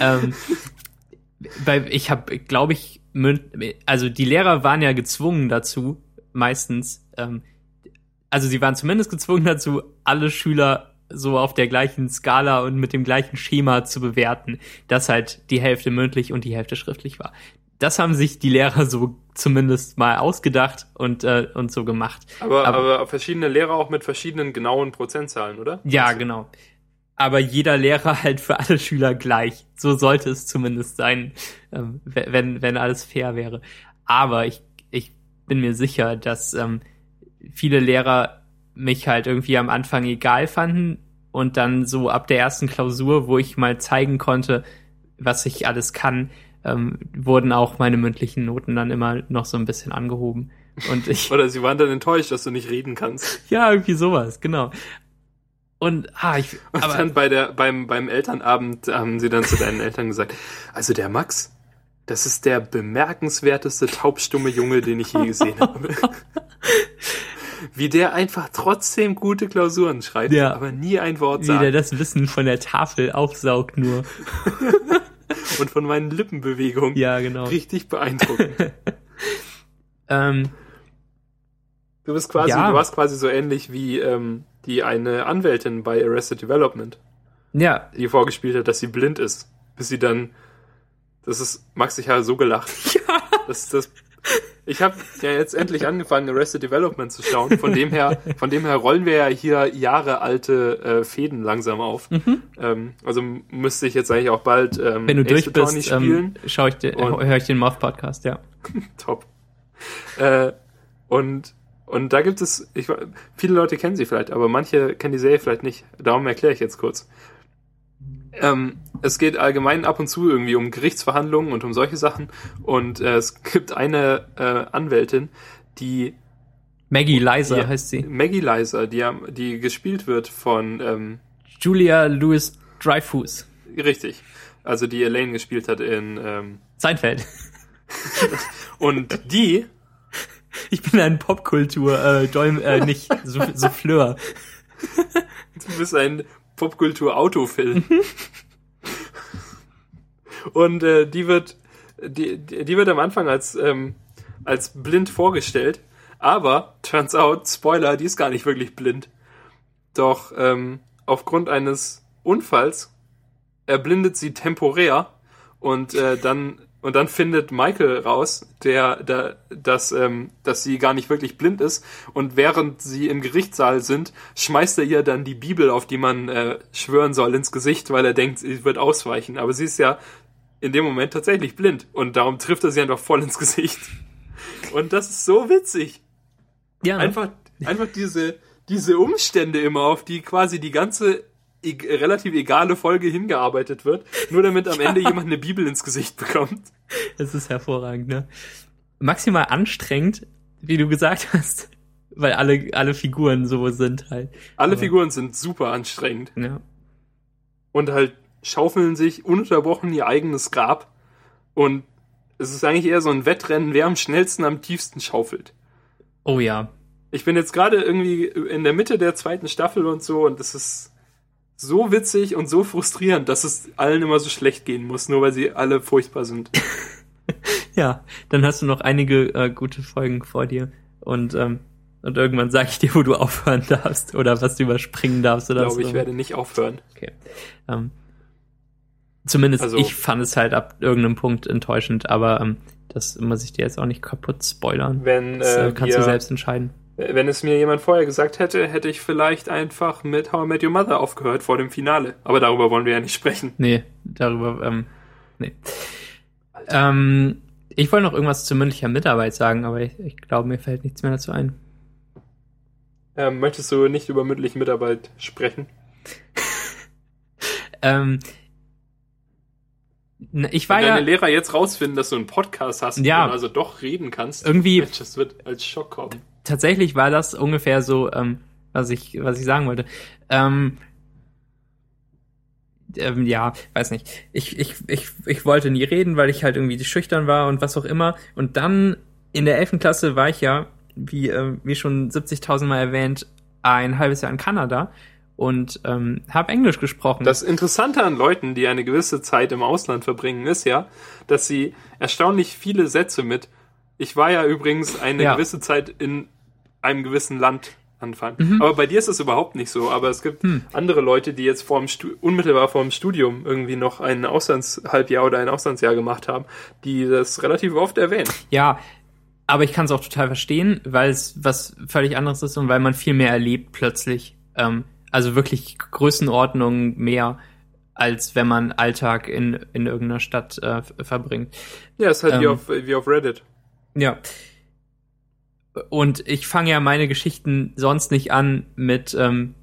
ähm, weil ich habe, glaube ich, also die Lehrer waren ja gezwungen dazu, meistens. Ähm, also sie waren zumindest gezwungen dazu, alle Schüler so auf der gleichen Skala und mit dem gleichen Schema zu bewerten, dass halt die Hälfte mündlich und die Hälfte schriftlich war. Das haben sich die Lehrer so zumindest mal ausgedacht und, äh, und so gemacht. Aber, Aber- aber, verschiedene Lehrer auch mit verschiedenen genauen Prozentzahlen, oder? Ja, genau. Aber jeder Lehrer halt für alle Schüler gleich. So sollte es zumindest sein, ähm, we- wenn, wenn alles fair wäre. Aber ich, ich bin mir sicher, dass ähm, viele Lehrer mich halt irgendwie am Anfang egal fanden und dann so ab der ersten Klausur, wo ich mal zeigen konnte, was ich alles kann, ähm, wurden auch meine mündlichen Noten dann immer noch so ein bisschen angehoben. Und ich, Oder sie waren dann enttäuscht, dass du nicht reden kannst. ja, irgendwie sowas, genau. Und, ah, ich, Und aber, dann bei der, beim, beim Elternabend haben sie dann zu deinen Eltern gesagt, also der Max, das ist der bemerkenswerteste taubstumme Junge, den ich je gesehen habe. Wie der einfach trotzdem gute Klausuren schreibt, Ja. aber nie ein Wort wie der sagt. das Wissen von der Tafel aufsaugt nur. Und von meinen Lippenbewegungen Ja, genau. richtig beeindruckend. Ähm, Du bist quasi, Ja. du warst quasi so ähnlich wie ähm, die eine Anwältin bei Arrested Development, ja, die vorgespielt hat, dass sie blind ist, bis sie dann, das ist, Max, ich habe so gelacht. Ja. Das, das, ich habe ja jetzt endlich angefangen, Arrested Development zu schauen. Von dem her, von dem her rollen wir ja hier jahrealte äh, Fäden langsam auf. Ähm, also müsste ich jetzt eigentlich auch bald ähm, Mhm. wenn du Ace durch bist, spielen. ähm, schau ich dir, höre ich den Moth-Podcast, ja. Top. Äh, und, und da gibt es, ich, viele Leute kennen sie vielleicht, aber manche kennen die Serie vielleicht nicht. Darum erkläre ich jetzt kurz. Ähm, es geht allgemein ab und zu irgendwie um Gerichtsverhandlungen und um solche Sachen. Und äh, es gibt eine äh, Anwältin, die Maggie Liza Ja. heißt sie. Maggie Liza, die, die gespielt wird von, ähm, Julia Louis Dreyfus. richtig, also die Elaine gespielt hat in, ähm, Seinfeld. und die, Ich bin ein Popkultur, äh, Dolm, äh, nicht, Souff- Souffleur. Du bist ein Popkultur-Autofilm. Und äh, die wird, die, die die wird am Anfang als, ähm, als blind vorgestellt. Aber, turns out, Spoiler, die ist gar nicht wirklich blind. Doch ähm, aufgrund eines Unfalls erblindet sie temporär und äh, dann und dann findet Michael raus, der, der dass, ähm, dass sie gar nicht wirklich blind ist. Und während sie im Gerichtssaal sind, schmeißt er ihr dann die Bibel, auf die man äh, schwören soll, ins Gesicht, weil er denkt, sie wird ausweichen. Aber sie ist ja in dem Moment tatsächlich blind. Und darum trifft er sie einfach voll ins Gesicht. Und das ist so witzig. Ja, ne? Einfach, einfach diese, diese Umstände immer, auf die quasi die ganze e relativ egale Folge hingearbeitet wird, nur damit am Ende jemand eine Bibel ins Gesicht bekommt. Es ist hervorragend, ne? Maximal anstrengend, wie du gesagt hast, weil alle, alle Figuren so sind halt. Alle Aber- Figuren sind super anstrengend Ja. und halt schaufeln sich ununterbrochen ihr eigenes Grab und es ist eigentlich eher so ein Wettrennen, wer am schnellsten am tiefsten schaufelt. Oh ja. Ich bin jetzt gerade irgendwie in der Mitte der zweiten Staffel und so und es ist so witzig und so frustrierend, dass es allen immer so schlecht gehen muss, nur weil sie alle furchtbar sind. Ja, dann hast du noch einige äh, gute Folgen vor dir und ähm, und irgendwann sage ich dir, wo du aufhören darfst oder was du überspringen darfst Ich oder glaube, so. ich werde nicht aufhören. Okay. Ähm, zumindest Also- ich fand es halt ab irgendeinem Punkt enttäuschend, aber ähm, das muss ich dir jetzt auch nicht kaputt spoilern. Wenn, Das äh, äh, kannst wir, du selbst entscheiden. Wenn es mir jemand vorher gesagt hätte, hätte ich vielleicht einfach mit How I Met Your Mother aufgehört vor dem Finale. Aber darüber wollen wir ja nicht sprechen. Nee, darüber, ähm, nee. Ähm, ich wollte noch irgendwas zu mündlicher Mitarbeit sagen, aber ich, ich glaube, mir fällt nichts mehr dazu ein. Ähm, möchtest du nicht über mündliche Mitarbeit sprechen? Ähm, Ich war Wenn ja deine Lehrer jetzt rausfinden, dass du einen Podcast hast Ja. und also doch reden kannst, Irgendwie- Mensch, das wird als Schock kommen. Tatsächlich war das ungefähr so, ähm, was ich, was ich sagen wollte. Ähm, ähm, ja, weiß nicht. Ich, ich, ich, ich wollte nie reden, weil ich halt irgendwie schüchtern war und was auch immer. Und dann in der 11. Klasse war ich ja, wie, äh, wie schon 70.000 Mal erwähnt, ein halbes Jahr in Kanada und ähm, habe Englisch gesprochen. Das Interessante an Leuten, die eine gewisse Zeit im Ausland verbringen, ist ja, dass sie erstaunlich viele Sätze mit Ich war ja übrigens eine Ja. gewisse Zeit in einem gewissen Land anfangen. Aber bei dir ist es überhaupt nicht so. Aber es gibt andere Leute, die jetzt vor dem Stu unmittelbar vor dem Studium irgendwie noch ein Auslandshalbjahr oder ein Auslandsjahr gemacht haben, die das relativ oft erwähnen. Ja, aber ich kann es auch total verstehen, weil es was völlig anderes ist und weil man viel mehr erlebt plötzlich. Ähm, also wirklich Größenordnung mehr, als wenn man Alltag in, in irgendeiner Stadt äh, verbringt. Ja, ist halt wie, Ähm. auf, wie auf Reddit. Ja. Und ich fange ja meine Geschichten sonst nicht an mit, ähm,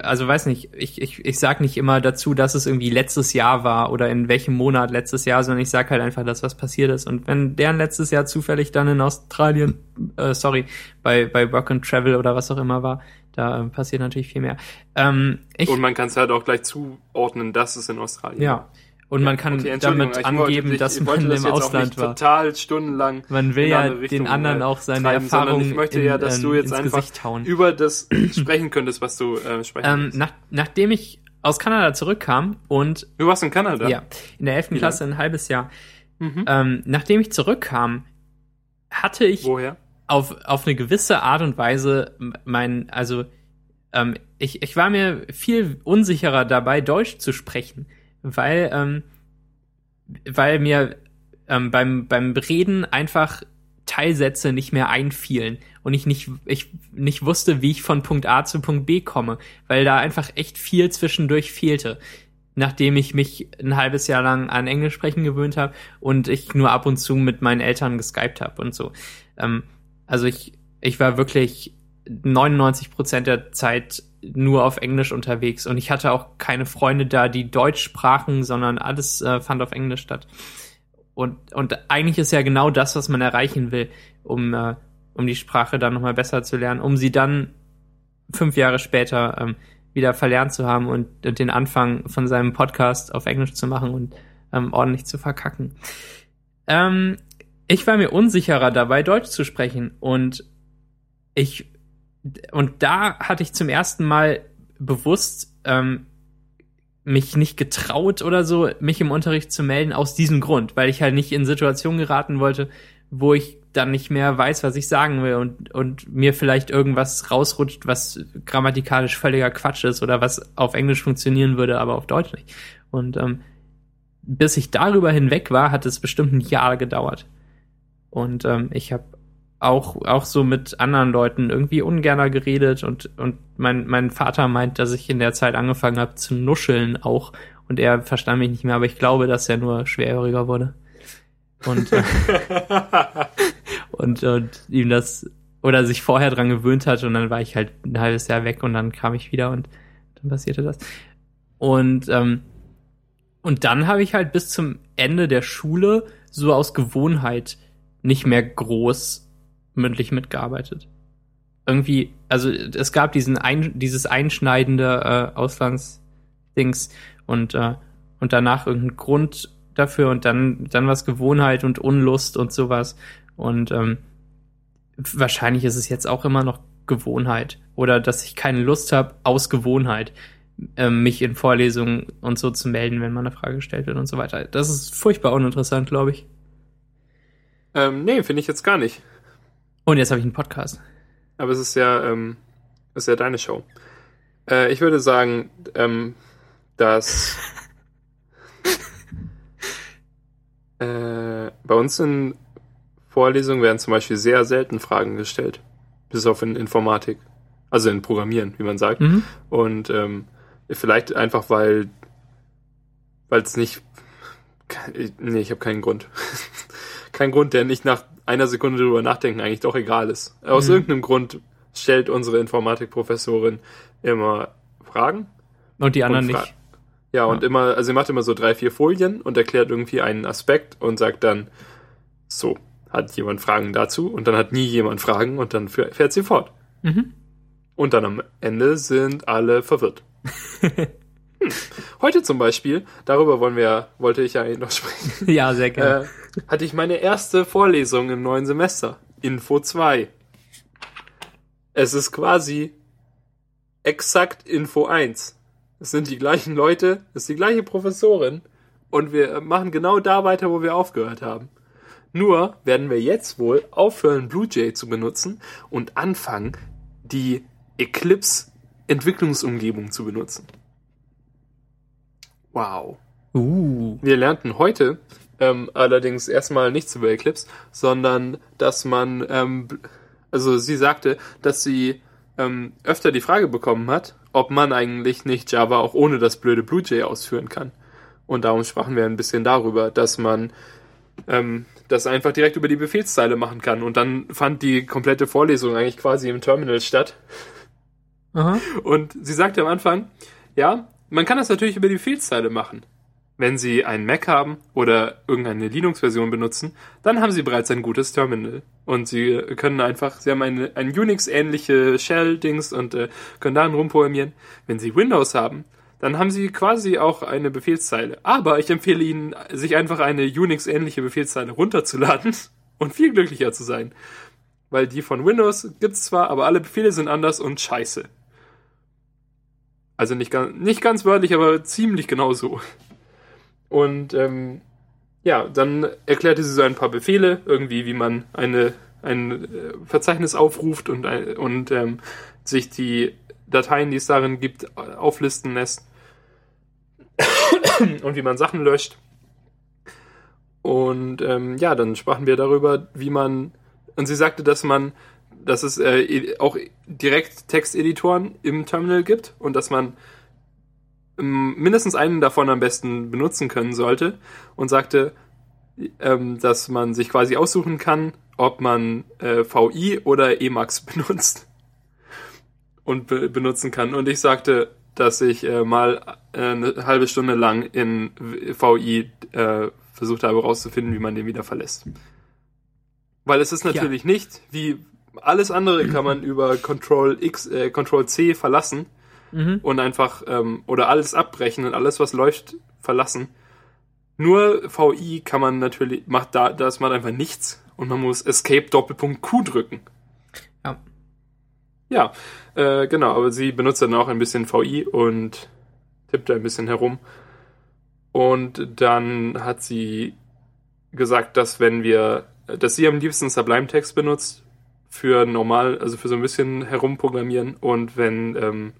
also weiß nicht, ich, ich, ich sag nicht immer dazu, dass es irgendwie letztes Jahr war oder in welchem Monat letztes Jahr, sondern ich sag halt einfach, dass was passiert ist. Und wenn deren letztes Jahr zufällig dann in Australien, äh, sorry, bei, bei Work and Travel oder was auch immer war, da äh, passiert natürlich viel mehr. Ähm, ich, Und man kann es halt auch gleich zuordnen, dass es in Australien ja. Und man kann Okay, damit wollte angeben, dich- dass wollte man das im jetzt Ausland war. total stundenlang Man will ja den Richtung, anderen äh, auch seine treiben, Erfahrungen Ich möchte in, ja, dass du ähm, jetzt ins einfach Gesicht hauen. über das sprechen könntest, was du äh, sprechen Ähm, nach, nachdem ich aus Kanada zurückkam und Du warst in Kanada. ja, in der 11. Wie Klasse ein halbes Jahr, Mhm. ähm, nachdem ich zurückkam, hatte ich Woher? auf, auf eine gewisse Art und Weise mein, also ähm, ich, ich war mir viel unsicherer dabei, Deutsch zu sprechen, weil, ähm, weil mir ähm, beim, beim Reden einfach Teilsätze nicht mehr einfielen und ich nicht, ich nicht wusste, wie ich von Punkt A zu Punkt B komme, weil da einfach echt viel zwischendurch fehlte. Nachdem ich mich ein halbes Jahr lang an Englisch sprechen gewöhnt habe und ich nur ab und zu mit meinen Eltern geskypt habe und so. Ähm, also ich, ich war wirklich 99 Prozent der Zeit nur auf Englisch unterwegs und ich hatte auch keine Freunde da, die Deutsch sprachen, sondern alles äh, fand auf Englisch statt. Und, und eigentlich ist ja genau das, was man erreichen will, um, äh, um die Sprache dann nochmal besser zu lernen, um sie dann fünf Jahre später ähm, wieder verlernt zu haben und, und den Anfang von seinem Podcast auf Englisch zu machen und ähm, ordentlich zu verkacken. Ähm, ich war mir unsicherer dabei, Deutsch zu sprechen und ich und da hatte ich zum ersten Mal bewusst ähm, mich nicht getraut oder so, mich im Unterricht zu melden aus diesem Grund, weil ich halt nicht in Situationen geraten wollte, wo ich dann nicht mehr weiß, was ich sagen will und, und mir vielleicht irgendwas rausrutscht, was grammatikalisch völliger Quatsch ist oder was auf Englisch funktionieren würde, aber auf Deutsch nicht. Und ähm, bis ich darüber hinweg war, hat es bestimmt ein Jahr gedauert. Und ähm, ich habe auch, auch so mit anderen Leuten irgendwie ungerner geredet und, und mein, mein Vater meint, dass ich in der Zeit angefangen habe zu nuscheln auch und er verstand mich nicht mehr, aber ich glaube, dass er nur schwerhöriger wurde. Und, äh, und, und ihm das oder sich vorher dran gewöhnt hat und dann war ich halt ein halbes Jahr weg und dann kam ich wieder und dann passierte das. Und ähm, und dann habe ich halt bis zum Ende der Schule so aus Gewohnheit nicht mehr groß mündlich mitgearbeitet. Irgendwie, also es gab diesen ein, dieses einschneidende äh, Auslandsdings und äh, und danach irgendeinen Grund dafür und dann dann was Gewohnheit und Unlust und sowas und ähm, wahrscheinlich ist es jetzt auch immer noch Gewohnheit oder dass ich keine Lust habe aus Gewohnheit ähm, mich in Vorlesungen und so zu melden, wenn man eine Frage gestellt wird und so weiter. Das ist furchtbar uninteressant, glaube ich. Ähm, nee, finde ich jetzt gar nicht. Und jetzt habe ich einen Podcast. Aber es ist ja, ähm, es ist ja deine Show. Äh, ich würde sagen, ähm, dass äh, bei uns in Vorlesungen werden zum Beispiel sehr selten Fragen gestellt. Bis auf in Informatik. Also in Programmieren, wie man sagt. Mhm. Und ähm, vielleicht einfach, weil weil es nicht. Nee, ich habe keinen Grund. Kein Grund, der nicht nach einer Sekunde drüber nachdenken eigentlich doch egal ist. Aus Mhm. irgendeinem Grund stellt unsere Informatikprofessorin immer Fragen. Und die anderen und nicht. Ja, und immer, also sie macht immer so drei, vier Folien und erklärt irgendwie einen Aspekt und sagt dann, so, hat jemand Fragen dazu? Und dann hat nie jemand Fragen und dann fährt sie fort. Mhm. Und dann am Ende sind alle verwirrt. hm. Heute zum Beispiel, darüber wollen wir, wollte ich ja eigentlich noch sprechen. Ja, sehr gerne. Äh, hatte ich meine erste Vorlesung im neuen Semester. Info 2. Es ist quasi exakt Info 1. Es sind die gleichen Leute, es ist die gleiche Professorin und wir machen genau da weiter, wo wir aufgehört haben. Nur werden wir jetzt wohl aufhören, BlueJ zu benutzen und anfangen, die Eclipse Entwicklungsumgebung zu benutzen. Wow. Uh. Wir lernten heute ähm, allerdings erstmal nichts über Eclipse, sondern dass man, ähm, also sie sagte, dass sie ähm, öfter die Frage bekommen hat, ob man eigentlich nicht Java auch ohne das blöde BlueJ ausführen kann. Und darum sprachen wir ein bisschen darüber, dass man ähm, das einfach direkt über die Befehlszeile machen kann. Und dann fand die komplette Vorlesung eigentlich quasi im Terminal statt. Aha. Und sie sagte am Anfang, ja, man kann das natürlich über die Befehlszeile machen. Wenn Sie einen Mac haben oder irgendeine Linux-Version benutzen, dann haben Sie bereits ein gutes Terminal. Und Sie können einfach, Sie haben eine, ein Unix-ähnliche Shell-Dings und äh, können darin rumprogrammieren. Wenn Sie Windows haben, dann haben Sie quasi auch eine Befehlszeile. Aber ich empfehle Ihnen, sich einfach eine Unix-ähnliche Befehlszeile runterzuladen und viel glücklicher zu sein. Weil die von Windows gibt's zwar, aber alle Befehle sind anders und scheiße. Also nicht, ganz, nicht ganz wörtlich, aber ziemlich genau so. Und ähm, ja, dann erklärte sie so ein paar Befehle, irgendwie, wie man eine, ein äh, Verzeichnis aufruft und, und ähm, sich die Dateien, die es darin gibt, auflisten lässt. und wie man Sachen löscht. Und ähm, ja, dann sprachen wir darüber, wie man. Und sie sagte, dass man, dass es äh, auch direkt Texteditoren im Terminal gibt und dass man ähm, mindestens einen davon am besten benutzen können sollte. Und sagte, ähm, dass man sich quasi aussuchen kann, ob man äh, VI oder Emacs benutzt und be benutzen kann. Und ich sagte, dass ich äh, mal äh, eine halbe Stunde lang in VI äh, versucht habe herauszufinden, wie man den wieder verlässt. Weil es ist natürlich ja. nicht, wie alles andere kann man über Control X, äh, Control C verlassen mhm. und einfach ähm, oder alles abbrechen und alles, was läuft, verlassen. Nur VI kann man natürlich, macht da, das macht einfach nichts und man muss Escape Doppelpunkt Q drücken. Ja. Ja, äh, genau, aber sie benutzt dann auch ein bisschen VI und tippt da ein bisschen herum. Und dann hat sie gesagt, dass wenn wir, dass sie am liebsten Sublime Text benutzt für normal, also für so ein bisschen herumprogrammieren und wenn, ähm,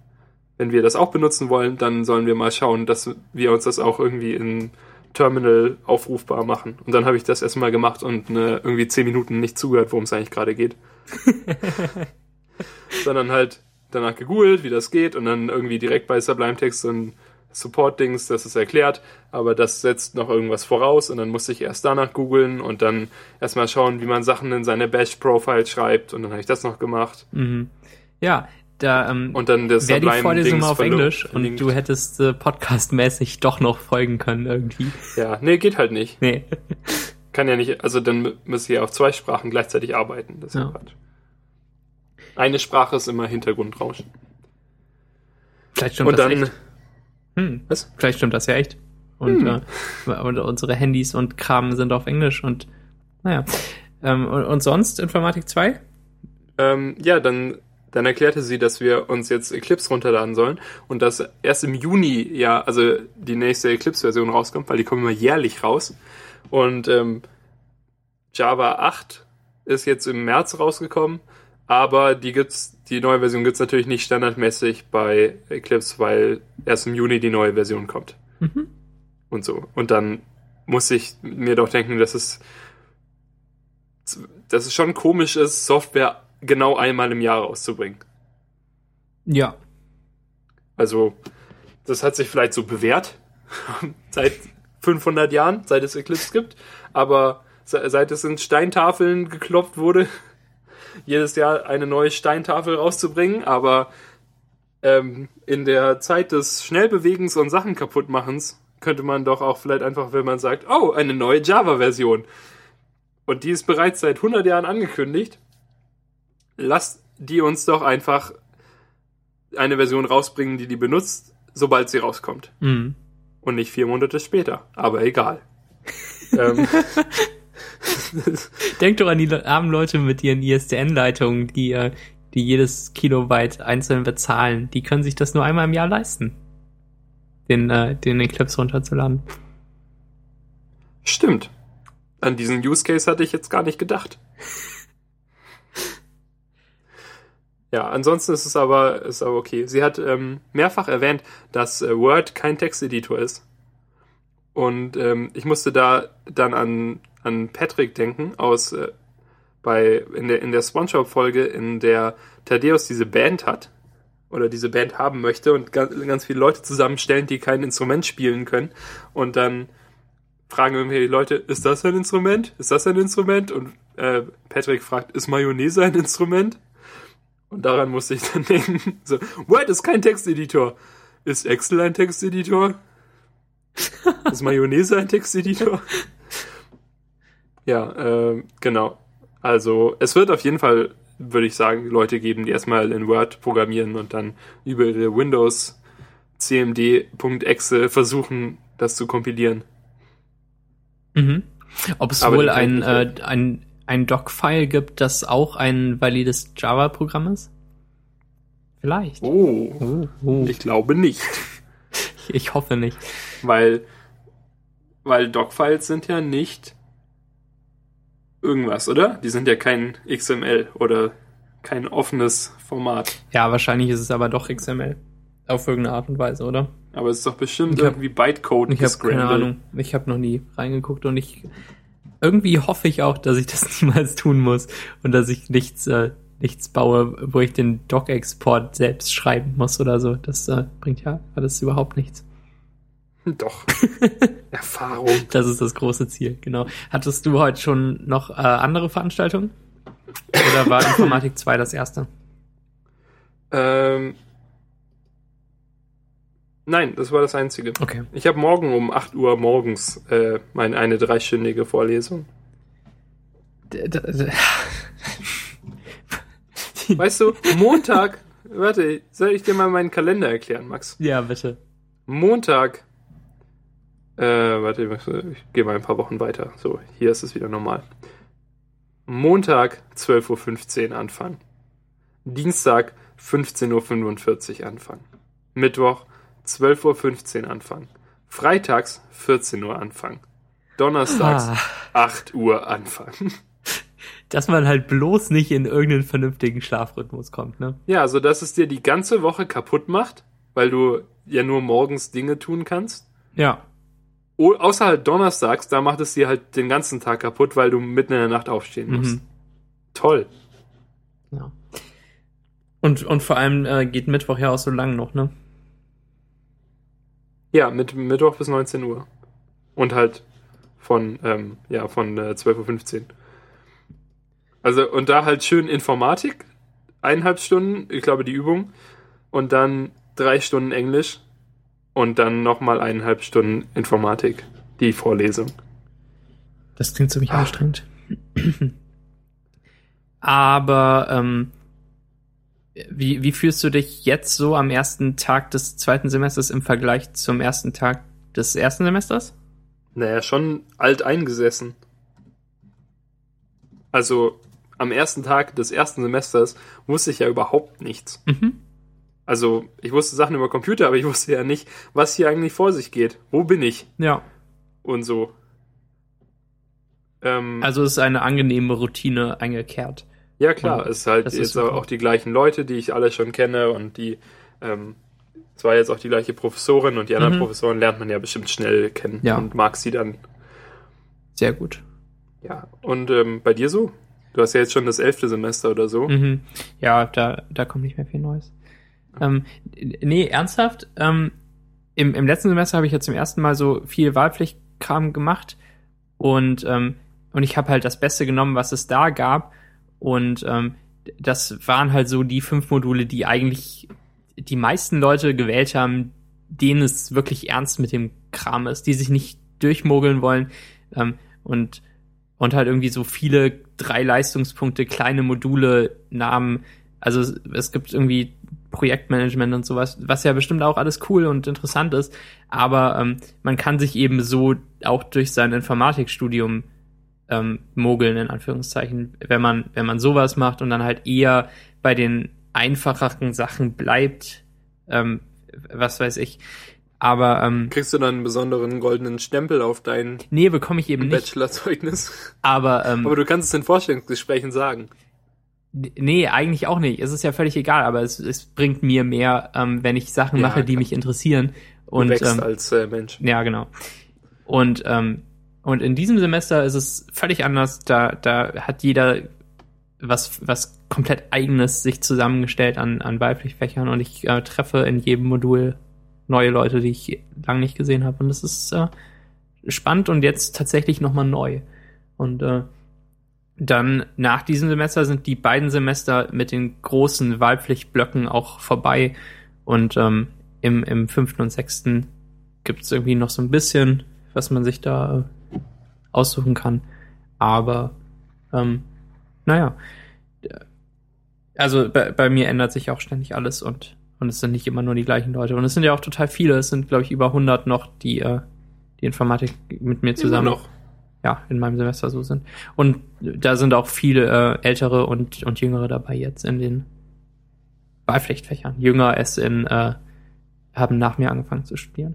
wenn wir das auch benutzen wollen, dann sollen wir mal schauen, dass wir uns das auch irgendwie in Terminal aufrufbar machen. Und dann habe ich das erstmal gemacht und ne, irgendwie zehn Minuten nicht zugehört, worum es eigentlich gerade geht. Sondern halt danach gegoogelt, wie das geht und dann irgendwie direkt bei Sublime Text so ein Support-Dings, das ist erklärt, aber das setzt noch irgendwas voraus und dann musste ich erst danach googeln und dann erstmal schauen, wie man Sachen in seine Bash-Profile schreibt und dann habe ich das noch gemacht. Mhm. Ja, da ähm, und dann das wäre die Vorlesung mal auf Englisch und du hättest äh, podcastmäßig doch noch folgen können irgendwie. Ja, nee, geht halt nicht. Nee. Kann ja nicht, also dann müsst ihr auf zwei Sprachen gleichzeitig arbeiten. Das ist ja. Quatsch. Eine Sprache ist immer Hintergrundrauschen. Vielleicht stimmt und das dann, echt. Hm. Was? Vielleicht stimmt das ja echt. Und, hm. äh, und unsere Handys und Kram sind auf Englisch und naja. Ähm, und, und sonst Informatik 2? Ähm, ja, dann, dann erklärte sie, dass wir uns jetzt Eclipse runterladen sollen und dass erst im Juni ja, also die nächste Eclipse-Version rauskommt, weil die kommen immer jährlich raus. Und ähm, Java 8 ist jetzt im März rausgekommen, aber die gibt's, die neue Version gibt's natürlich nicht standardmäßig bei Eclipse, weil erst im Juni die neue Version kommt. Mhm. Und so. Und dann muss ich mir doch denken, dass es, dass es schon komisch ist, Software genau einmal im Jahr rauszubringen. Ja. Also, das hat sich vielleicht so bewährt seit 500 Jahren, seit es Eclipse gibt, aber seit es in Steintafeln geklopft wurde, jedes Jahr eine neue Steintafel rauszubringen, aber ähm, in der Zeit des Schnellbewegens und Sachen kaputtmachens könnte man doch auch vielleicht einfach, wenn man sagt, oh, eine neue Java-Version. Und die ist bereits seit 100 Jahren angekündigt. Lasst die uns doch einfach eine Version rausbringen, die die benutzt, sobald sie rauskommt. Mhm. Und nicht vier Monate später. Aber egal. ähm, Denk doch an die armen Leute mit ihren ISDN-Leitungen, die, die jedes Kilobyte einzeln bezahlen. Die können sich das nur einmal im Jahr leisten, den, äh, den Eclipse runterzuladen. stimmt. An diesen Use Case hatte ich jetzt gar nicht gedacht. Ja, ansonsten ist es aber, ist aber okay. Sie hat ähm, mehrfach erwähnt, dass äh, Word kein Texteditor ist. Und ähm, ich musste da dann an, an Patrick denken aus äh, bei in der in der SpongeBob-Folge, in der Thaddeus diese Band hat oder diese Band haben möchte und ganz, ganz viele Leute zusammenstellen, die kein Instrument spielen können. Und dann fragen irgendwie Leute, ist das ein Instrument? Ist das ein Instrument? Und äh, Patrick fragt, ist Mayonnaise ein Instrument? Und daran musste ich dann denken, so, Word ist kein Texteditor. Ist Excel ein Texteditor? ist Mayonnaise ein Texteditor? Ja, äh, genau. Also es wird auf jeden Fall, würde ich sagen, Leute geben, die erstmal in Word programmieren und dann über ihre Windows cmd.exe versuchen, das zu kompilieren. Mhm. Ob es Aber wohl ein, äh, ein, ein Doc-File gibt, das auch ein valides Java-Programm ist? Vielleicht. Oh, Oh, oh. ich glaube nicht. Ich hoffe nicht. Weil, weil Docfiles sind ja nicht irgendwas, oder? Die sind ja kein XML oder kein offenes Format. Ja, wahrscheinlich ist es aber doch XML. Auf irgendeine Art und Weise, oder? Aber es ist doch bestimmt Ich hab- irgendwie Bytecode Ich habe keine. Ahnung. Ich habe noch nie reingeguckt und ich irgendwie hoffe ich auch, dass ich das niemals tun muss und dass ich nichts äh, nichts baue, wo ich den Doc-Export selbst schreiben muss oder so. Das äh, bringt ja alles überhaupt nichts. Doch. Erfahrung. Das ist das große Ziel, genau. Hattest du heute schon noch äh, andere Veranstaltungen? Oder war Informatik 2 das erste? Ähm, nein, das war das Einzige. Okay. Ich habe morgen um 8 Uhr morgens äh, meine eine dreistündige Vorlesung. D- Weißt du, Montag, warte, soll ich dir mal meinen Kalender erklären, Max? Ja, bitte. Montag, äh, warte, ich, gehe mal ein paar Wochen weiter. So, hier ist es wieder normal. Montag 12.15 Uhr anfangen. Dienstag 15.45 Uhr anfangen. Mittwoch 12.15 Uhr anfangen. Freitags 14 Uhr anfangen. Donnerstags Ah, 8 Uhr anfangen. dass man halt bloß nicht in irgendeinen vernünftigen Schlafrhythmus kommt, ne? Ja, so dass es dir die ganze Woche kaputt macht, weil du ja nur morgens Dinge tun kannst. Ja. O außer halt donnerstags, da macht es dir halt den ganzen Tag kaputt, weil du mitten in der Nacht aufstehen musst. Mhm. Toll. ja. Und, und vor allem äh, geht Mittwoch ja auch so lang noch, ne? Ja, mit Mittwoch bis 19 Uhr. Und halt von, ähm, ja, von äh, 12.15 Uhr. Also, und da halt schön Informatik, eineinhalb Stunden, ich glaube die Übung, und dann drei Stunden Englisch und dann nochmal eineinhalb Stunden Informatik, die Vorlesung. Das klingt ziemlich Ah. anstrengend. Aber ähm, wie, wie fühlst du dich jetzt so am ersten Tag des zweiten Semesters im Vergleich zum ersten Tag des ersten Semesters? Naja, schon alt eingesessen. Also am ersten Tag des ersten Semesters wusste ich ja überhaupt nichts. Mhm. Also ich wusste Sachen über Computer, aber ich wusste ja nicht, was hier eigentlich vor sich geht. Wo bin ich? Ja. Und so. Ähm, Also ist eine angenehme Routine eingekehrt. ja klar, und es ist halt jetzt auch die gleichen Leute, die ich alle schon kenne und die ähm, es war jetzt auch die gleiche Professorin und die anderen Mhm. Professoren lernt man ja bestimmt schnell kennen Ja. und mag sie dann. Sehr gut. Ja. Und ähm, bei dir so? Du hast ja jetzt schon das elfte Semester oder so. Mhm. Ja, da, da kommt nicht mehr viel Neues. Ähm, nee, ernsthaft, ähm, im, im letzten Semester habe ich ja zum ersten Mal so viel Wahlpflichtkram gemacht und, ähm, und ich habe halt das Beste genommen, was es da gab und ähm, das waren halt so die fünf Module, die eigentlich die meisten Leute gewählt haben, denen es wirklich ernst mit dem Kram ist, die sich nicht durchmogeln wollen ähm, und und halt irgendwie so viele drei Leistungspunkte, kleine Module, Namen. Also es, es gibt irgendwie Projektmanagement und sowas, was ja bestimmt auch alles cool und interessant ist. Aber ähm, man kann sich eben so auch durch sein Informatikstudium ähm, mogeln, in Anführungszeichen, wenn man, wenn man sowas macht und dann halt eher bei den einfacheren Sachen bleibt, ähm, was weiß ich. Aber ähm, Kriegst du dann einen besonderen goldenen Stempel auf dein nee, bekomme ich eben nicht. Bachelorzeugnis? Aber ähm, Aber du kannst es in Vorstellungsgesprächen sagen. Nee, eigentlich auch nicht. Es ist ja völlig egal, aber es, es bringt mir mehr, ähm, wenn ich Sachen Ja, mache, die mich interessieren. Du Und wächst ähm, als äh, Mensch. ja, genau. Und ähm, und in diesem Semester ist es völlig anders. Da da hat jeder was was komplett eigenes sich zusammengestellt an an Wahlpflichtfächern und ich äh, treffe in jedem Modul neue Leute, die ich lange nicht gesehen habe und das ist äh, spannend und jetzt tatsächlich noch mal neu. Und äh, dann nach diesem Semester sind die beiden Semester mit den großen Wahlpflichtblöcken auch vorbei. Und ähm, im, im fünften und sechsten gibt es irgendwie noch so ein bisschen, was man sich da äh, aussuchen kann. Aber ähm, naja. Also bei, bei mir ändert sich auch ständig alles und, und es sind nicht immer nur die gleichen Leute. Und es sind ja auch total viele. Es sind, glaube ich, über 100 noch, die äh, die Informatik mit mir zusammen Immer noch. Ja, in meinem Semester so sind. Und da sind auch viele äh, ältere und, und jüngere dabei jetzt in den Wahlpflichtfächern. Jünger es in, äh, haben nach mir angefangen zu studieren.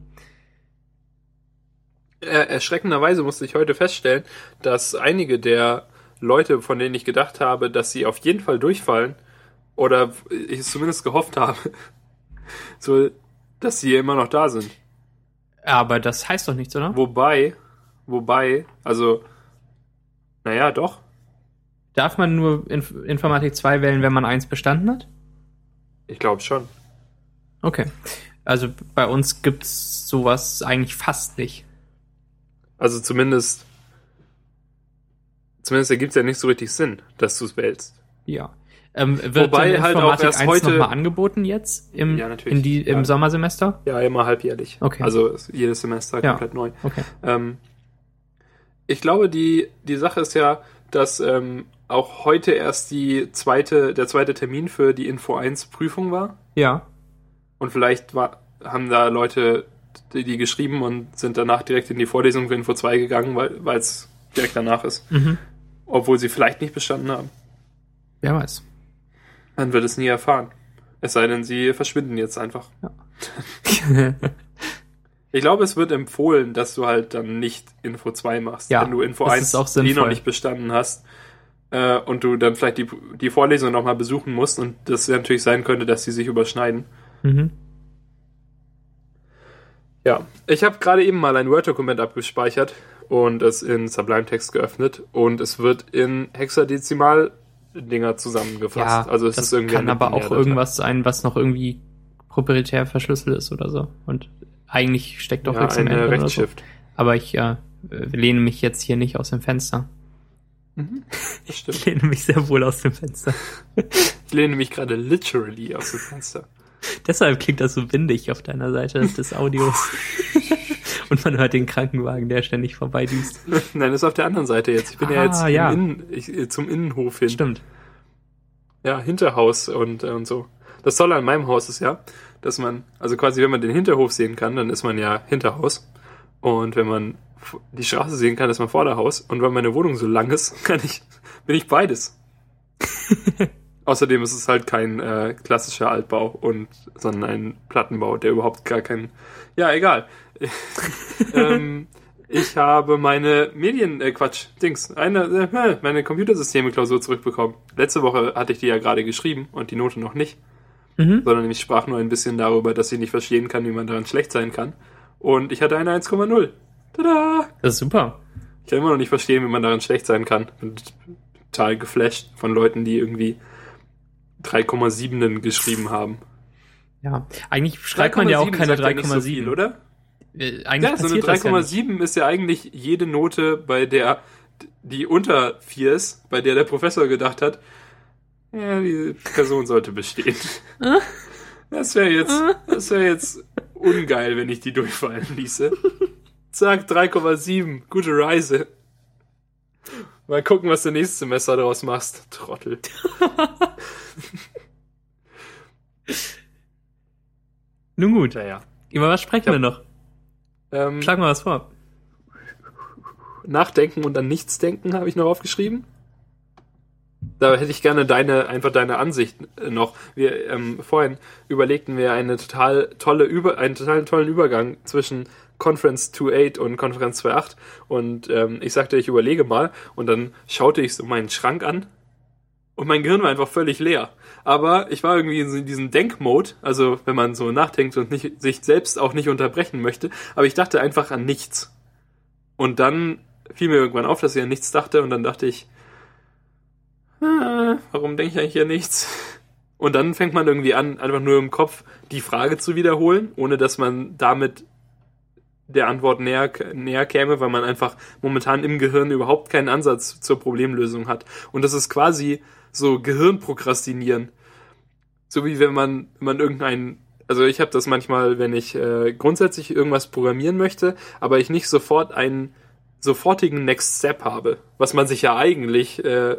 Er erschreckenderweise musste ich heute feststellen, dass einige der Leute, von denen ich gedacht habe, dass sie auf jeden Fall durchfallen, oder ich es zumindest gehofft habe, so, dass sie immer noch da sind. Aber das heißt doch nichts, oder? Wobei, wobei, also, naja, doch. Darf man nur Inf Informatik 2 wählen, wenn man eins bestanden hat? Ich glaube schon. Okay. Also bei uns gibt's sowas eigentlich fast nicht. Also zumindest, zumindest ergibt es ja nicht so richtig Sinn, dass du es wählst. Ja. Ähm, wird Wobei denn halt auch Informatik erst 1 heute- nochmal angeboten jetzt im, Ja, die, im Ja. Sommersemester? Ja, immer halbjährlich. Okay. Also jedes Semester Ja. komplett neu. Okay. Ähm, ich glaube, die, die Sache ist ja, dass ähm, auch heute erst die zweite, der zweite Termin für die Info 1 Prüfung war. Ja. Und vielleicht war, haben da Leute die, die geschrieben und sind danach direkt in die Vorlesung für Info 2 gegangen, weil weil es direkt danach ist. Mhm. Obwohl sie vielleicht nicht bestanden haben. Wer weiß. Man wird es nie erfahren. Es sei denn, sie verschwinden jetzt einfach. Ich glaube, es wird empfohlen, dass du halt dann nicht Info 2 machst. Ja, wenn du Info das 1 ist auch die noch sinnvoll. nicht bestanden hast äh, und du dann vielleicht die, die Vorlesung nochmal besuchen musst und das natürlich sein könnte, dass sie sich überschneiden. mhm. Ja, ich habe gerade eben mal ein Word-Dokument abgespeichert und es in Sublime Text geöffnet und es wird in Hexadezimal-Dinger zusammengefasst. Ja, also es das ist irgendwie kann aber auch irgendwas sein, was noch irgendwie proprietär verschlüsselt ist oder so. Und eigentlich steckt doch ja, im eine Ende so. Aber ich äh, lehne mich jetzt hier nicht aus dem Fenster. Das Ich lehne mich sehr wohl aus dem Fenster. Ich lehne mich gerade literally aus dem Fenster. Deshalb klingt das so windig auf deiner Seite des Audios. Und man hört den Krankenwagen, der ständig vorbeidüst. Nein, das ist auf der anderen Seite jetzt. Ich bin ja Ah, jetzt im ja. Innen, ich, äh, zum Innenhof hin. Stimmt. Ja, Hinterhaus und, äh, und so. Das Tolle an meinem Haus ist ja, dass man, also quasi, wenn man den Hinterhof sehen kann, dann ist man ja Hinterhaus. Und wenn man die Straße sehen kann, ist man Vorderhaus. Und weil meine Wohnung so lang ist, kann ich, bin ich beides. Außerdem ist es halt kein äh, klassischer Altbau und sondern ein Plattenbau, der überhaupt gar kein. Ja, egal. ähm, ich habe meine Medien, äh, Quatsch, Dings, eine, äh, meine Computersysteme-Klausur zurückbekommen. Letzte Woche hatte ich die ja gerade geschrieben und die Note noch nicht, Mhm. sondern ich sprach nur ein bisschen darüber, dass ich nicht verstehen kann, wie man daran schlecht sein kann. Und ich hatte eine 1,0. Tada! Das ist super. Ich kann immer noch nicht verstehen, wie man daran schlecht sein kann. Bin total geflasht von Leuten, die irgendwie 3,7 geschrieben haben. Ja. Eigentlich schreibt man ja auch 3,7 keine sagt ja nicht so viel, 3,7. oder? Äh, Eigentlich Ja, so eine passiert das ja nicht. 3,7 ist ja eigentlich jede Note, bei der die unter 4 ist, bei der der Professor gedacht hat, ja, die Person sollte bestehen. Das wäre jetzt, das wäre jetzt ungeil, wenn ich die durchfallen ließe. Zack, 3,7. Gute Reise. Mal gucken, was du nächstes Semester daraus machst. Trottel. Nun gut. Naja. Über was sprechen Ja. wir noch? Ähm, Schlag mal was vor. Nachdenken und an nichts denken habe ich noch aufgeschrieben. Da hätte ich gerne deine, einfach deine Ansicht äh, noch. Wir, ähm, vorhin überlegten wir eine total tolle Über, einen total tollen Übergang zwischen Conference 2.8 und Conference 2.8 und ähm, ich sagte, ich überlege mal und dann schaute ich so meinen Schrank an und mein Gehirn war einfach völlig leer. Aber ich war irgendwie in diesem Denkmode, also wenn man so nachdenkt und nicht, sich selbst auch nicht unterbrechen möchte, aber ich dachte einfach an nichts. Und dann fiel mir irgendwann auf, dass ich an nichts dachte und dann dachte ich, warum denke ich eigentlich an nichts? Und dann fängt man irgendwie an, einfach nur im Kopf die Frage zu wiederholen, ohne dass man damit der Antwort näher, näher käme, weil man einfach momentan im Gehirn überhaupt keinen Ansatz zur Problemlösung hat. Und das ist quasi so Gehirnprokrastinieren. So wie wenn man, wenn man irgendein, also ich habe das manchmal, wenn ich äh, grundsätzlich irgendwas programmieren möchte, aber ich nicht sofort einen sofortigen Next Step habe, was man sich ja eigentlich äh,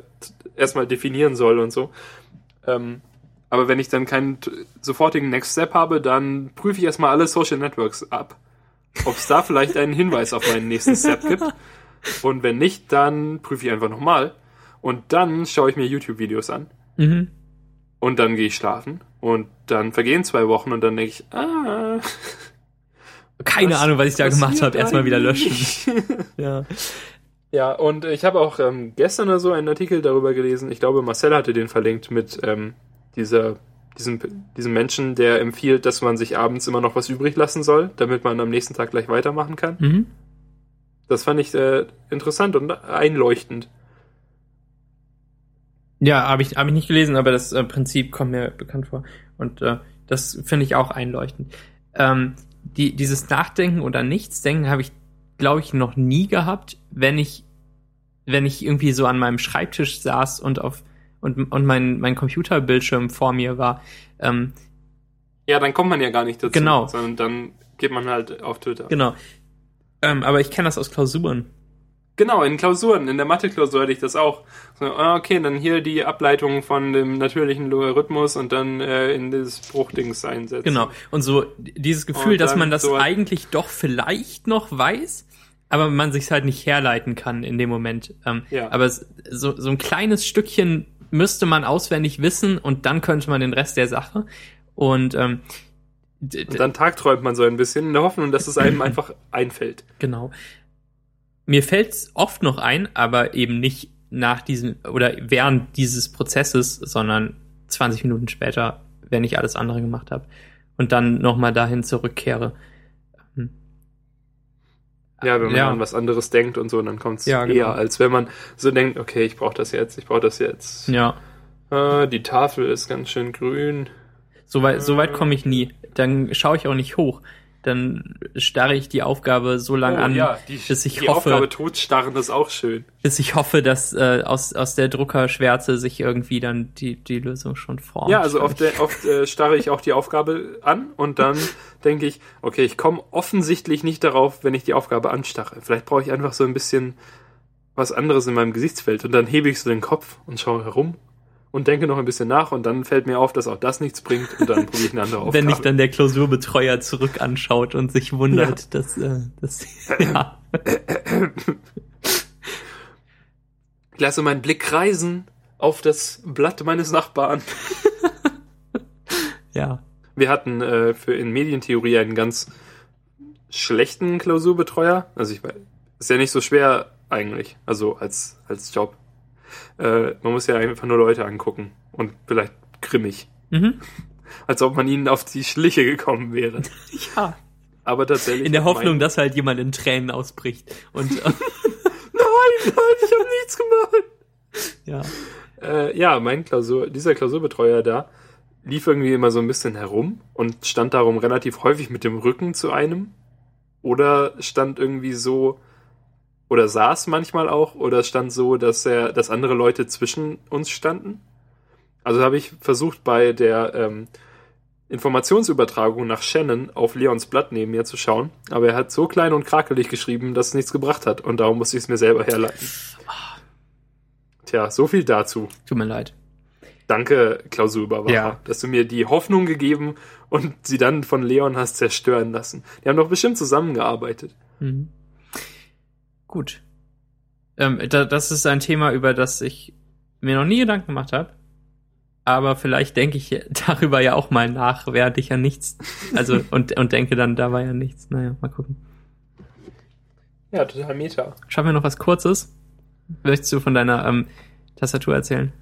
erstmal definieren soll und so. Ähm, aber wenn ich dann keinen sofortigen Next Step habe, dann prüfe ich erstmal alle Social Networks ab. Ob es da vielleicht einen Hinweis auf meinen nächsten Step gibt. Und wenn nicht, dann prüfe ich einfach nochmal. Und dann schaue ich mir YouTube-Videos an. Mhm. Und dann gehe ich schlafen. Und dann vergehen zwei Wochen und dann denke ich, ah. Keine Ahnung, was ich da gemacht habe. Erstmal wieder löschen. Ja. Ja, und ich habe auch ähm, gestern oder so einen Artikel darüber gelesen. Ich glaube, Marcel hatte den verlinkt mit ähm, dieser, diesem, diesem Menschen, der empfiehlt, dass man sich abends immer noch was übrig lassen soll, damit man am nächsten Tag gleich weitermachen kann. Mhm. Das fand ich äh, interessant und einleuchtend. Ja, habe ich, hab ich nicht gelesen, aber das äh, Prinzip kommt mir bekannt vor. Und äh, das finde ich auch einleuchtend. Ähm, die, dieses Nachdenken oder Nichtsdenken habe ich, glaube ich, noch nie gehabt, wenn ich, wenn ich irgendwie so an meinem Schreibtisch saß und auf und, und mein, mein Computerbildschirm vor mir war. Ähm, Ja, dann kommt man ja gar nicht dazu. Genau. Sondern dann geht man halt auf Twitter. genau. Ähm, aber ich kenne das aus Klausuren. Genau, in Klausuren, in der Mathe-Klausur hatte ich das auch. So, ah, okay, dann hier die Ableitung von dem natürlichen Logarithmus und dann äh, in das Bruchdings einsetzen. Genau. Und so dieses Gefühl, Und dass man das so- eigentlich doch vielleicht noch weiß, aber man sich halt nicht herleiten kann in dem Moment. Ähm, Ja. Aber es, so, so ein kleines Stückchen müsste man auswendig wissen und dann könnte man den Rest der Sache. Und ähm, Und dann tagträumt man so ein bisschen in der Hoffnung, dass es einem einfach einfällt. Genau. Mir fällt's oft noch ein, aber eben nicht nach diesem oder während dieses Prozesses, sondern 20 Minuten später, wenn ich alles andere gemacht habe und dann nochmal dahin zurückkehre. Ja, wenn man Ja. an was anderes denkt und so, dann kommt es Ja, genau. eher, als wenn man so denkt, okay, ich brauche das jetzt, ich brauche das jetzt. Ja, Ah, die Tafel ist ganz schön grün. so weit, so weit komme ich nie. Dann schaue ich auch nicht hoch. Dann starre ich die Aufgabe so lange oh, an, ja, die, bis ich die hoffe, Aufgabe totstarren ist auch schön. bis ich hoffe, dass äh, aus, aus der Druckerschwärze sich irgendwie dann die, die Lösung schon formt. Ja, also oft, äh, oft äh, starre ich auch die Aufgabe an und dann denke ich, okay, ich komme offensichtlich nicht darauf, wenn ich die Aufgabe anstarre. Vielleicht brauche ich einfach so ein bisschen was anderes in meinem Gesichtsfeld und dann hebe ich so den Kopf und schaue herum und denke noch ein bisschen nach und dann fällt mir auf, dass auch das nichts bringt und dann probiere ich eine andere Aufgabe. Wenn dich dann der Klausurbetreuer zurück anschaut und sich wundert, dass, äh, dass ja. ich lasse meinen Blick kreisen auf das Blatt meines Nachbarn. ja. Wir hatten äh, für in Medientheorie einen ganz schlechten Klausurbetreuer. Also ich weiß, ist ja nicht so schwer eigentlich, also als als Job. Äh, man muss ja einfach nur Leute angucken und vielleicht grimmig, Mhm. als ob man ihnen auf die Schliche gekommen wäre. Ja. Aber tatsächlich In der Hoffnung, dass halt jemand in Tränen ausbricht. Und äh, nein, nein, ich habe nichts gemacht. ja. Äh, ja, mein Klausur, dieser Klausurbetreuer da lief irgendwie immer so ein bisschen herum und stand darum relativ häufig mit dem Rücken zu einem oder stand irgendwie so oder saß manchmal auch oder stand so, dass er, dass andere Leute zwischen uns standen. Also habe ich versucht bei der ähm, Informationsübertragung nach Shannon auf Leons Blatt neben mir zu schauen, aber er hat so klein und krakelig geschrieben, dass es nichts gebracht hat und darum musste ich es mir selber herleiten. Tja, so viel dazu. Tut mir leid. Danke, Klausurüberwacher, Ja. dass du mir die Hoffnung gegeben und sie dann von Leon hast zerstören lassen. Die haben doch bestimmt zusammengearbeitet. Mhm. Gut. Ähm, da, das ist ein Thema, über das ich mir noch nie Gedanken gemacht habe. Aber vielleicht denke ich darüber ja auch mal nach, während ich ja nichts, also und, und denke dann, da war ja nichts. Naja, mal gucken. Ja, total meta. Schaffen wir noch was Kurzes? Möchtest du von deiner ähm, Tastatur erzählen?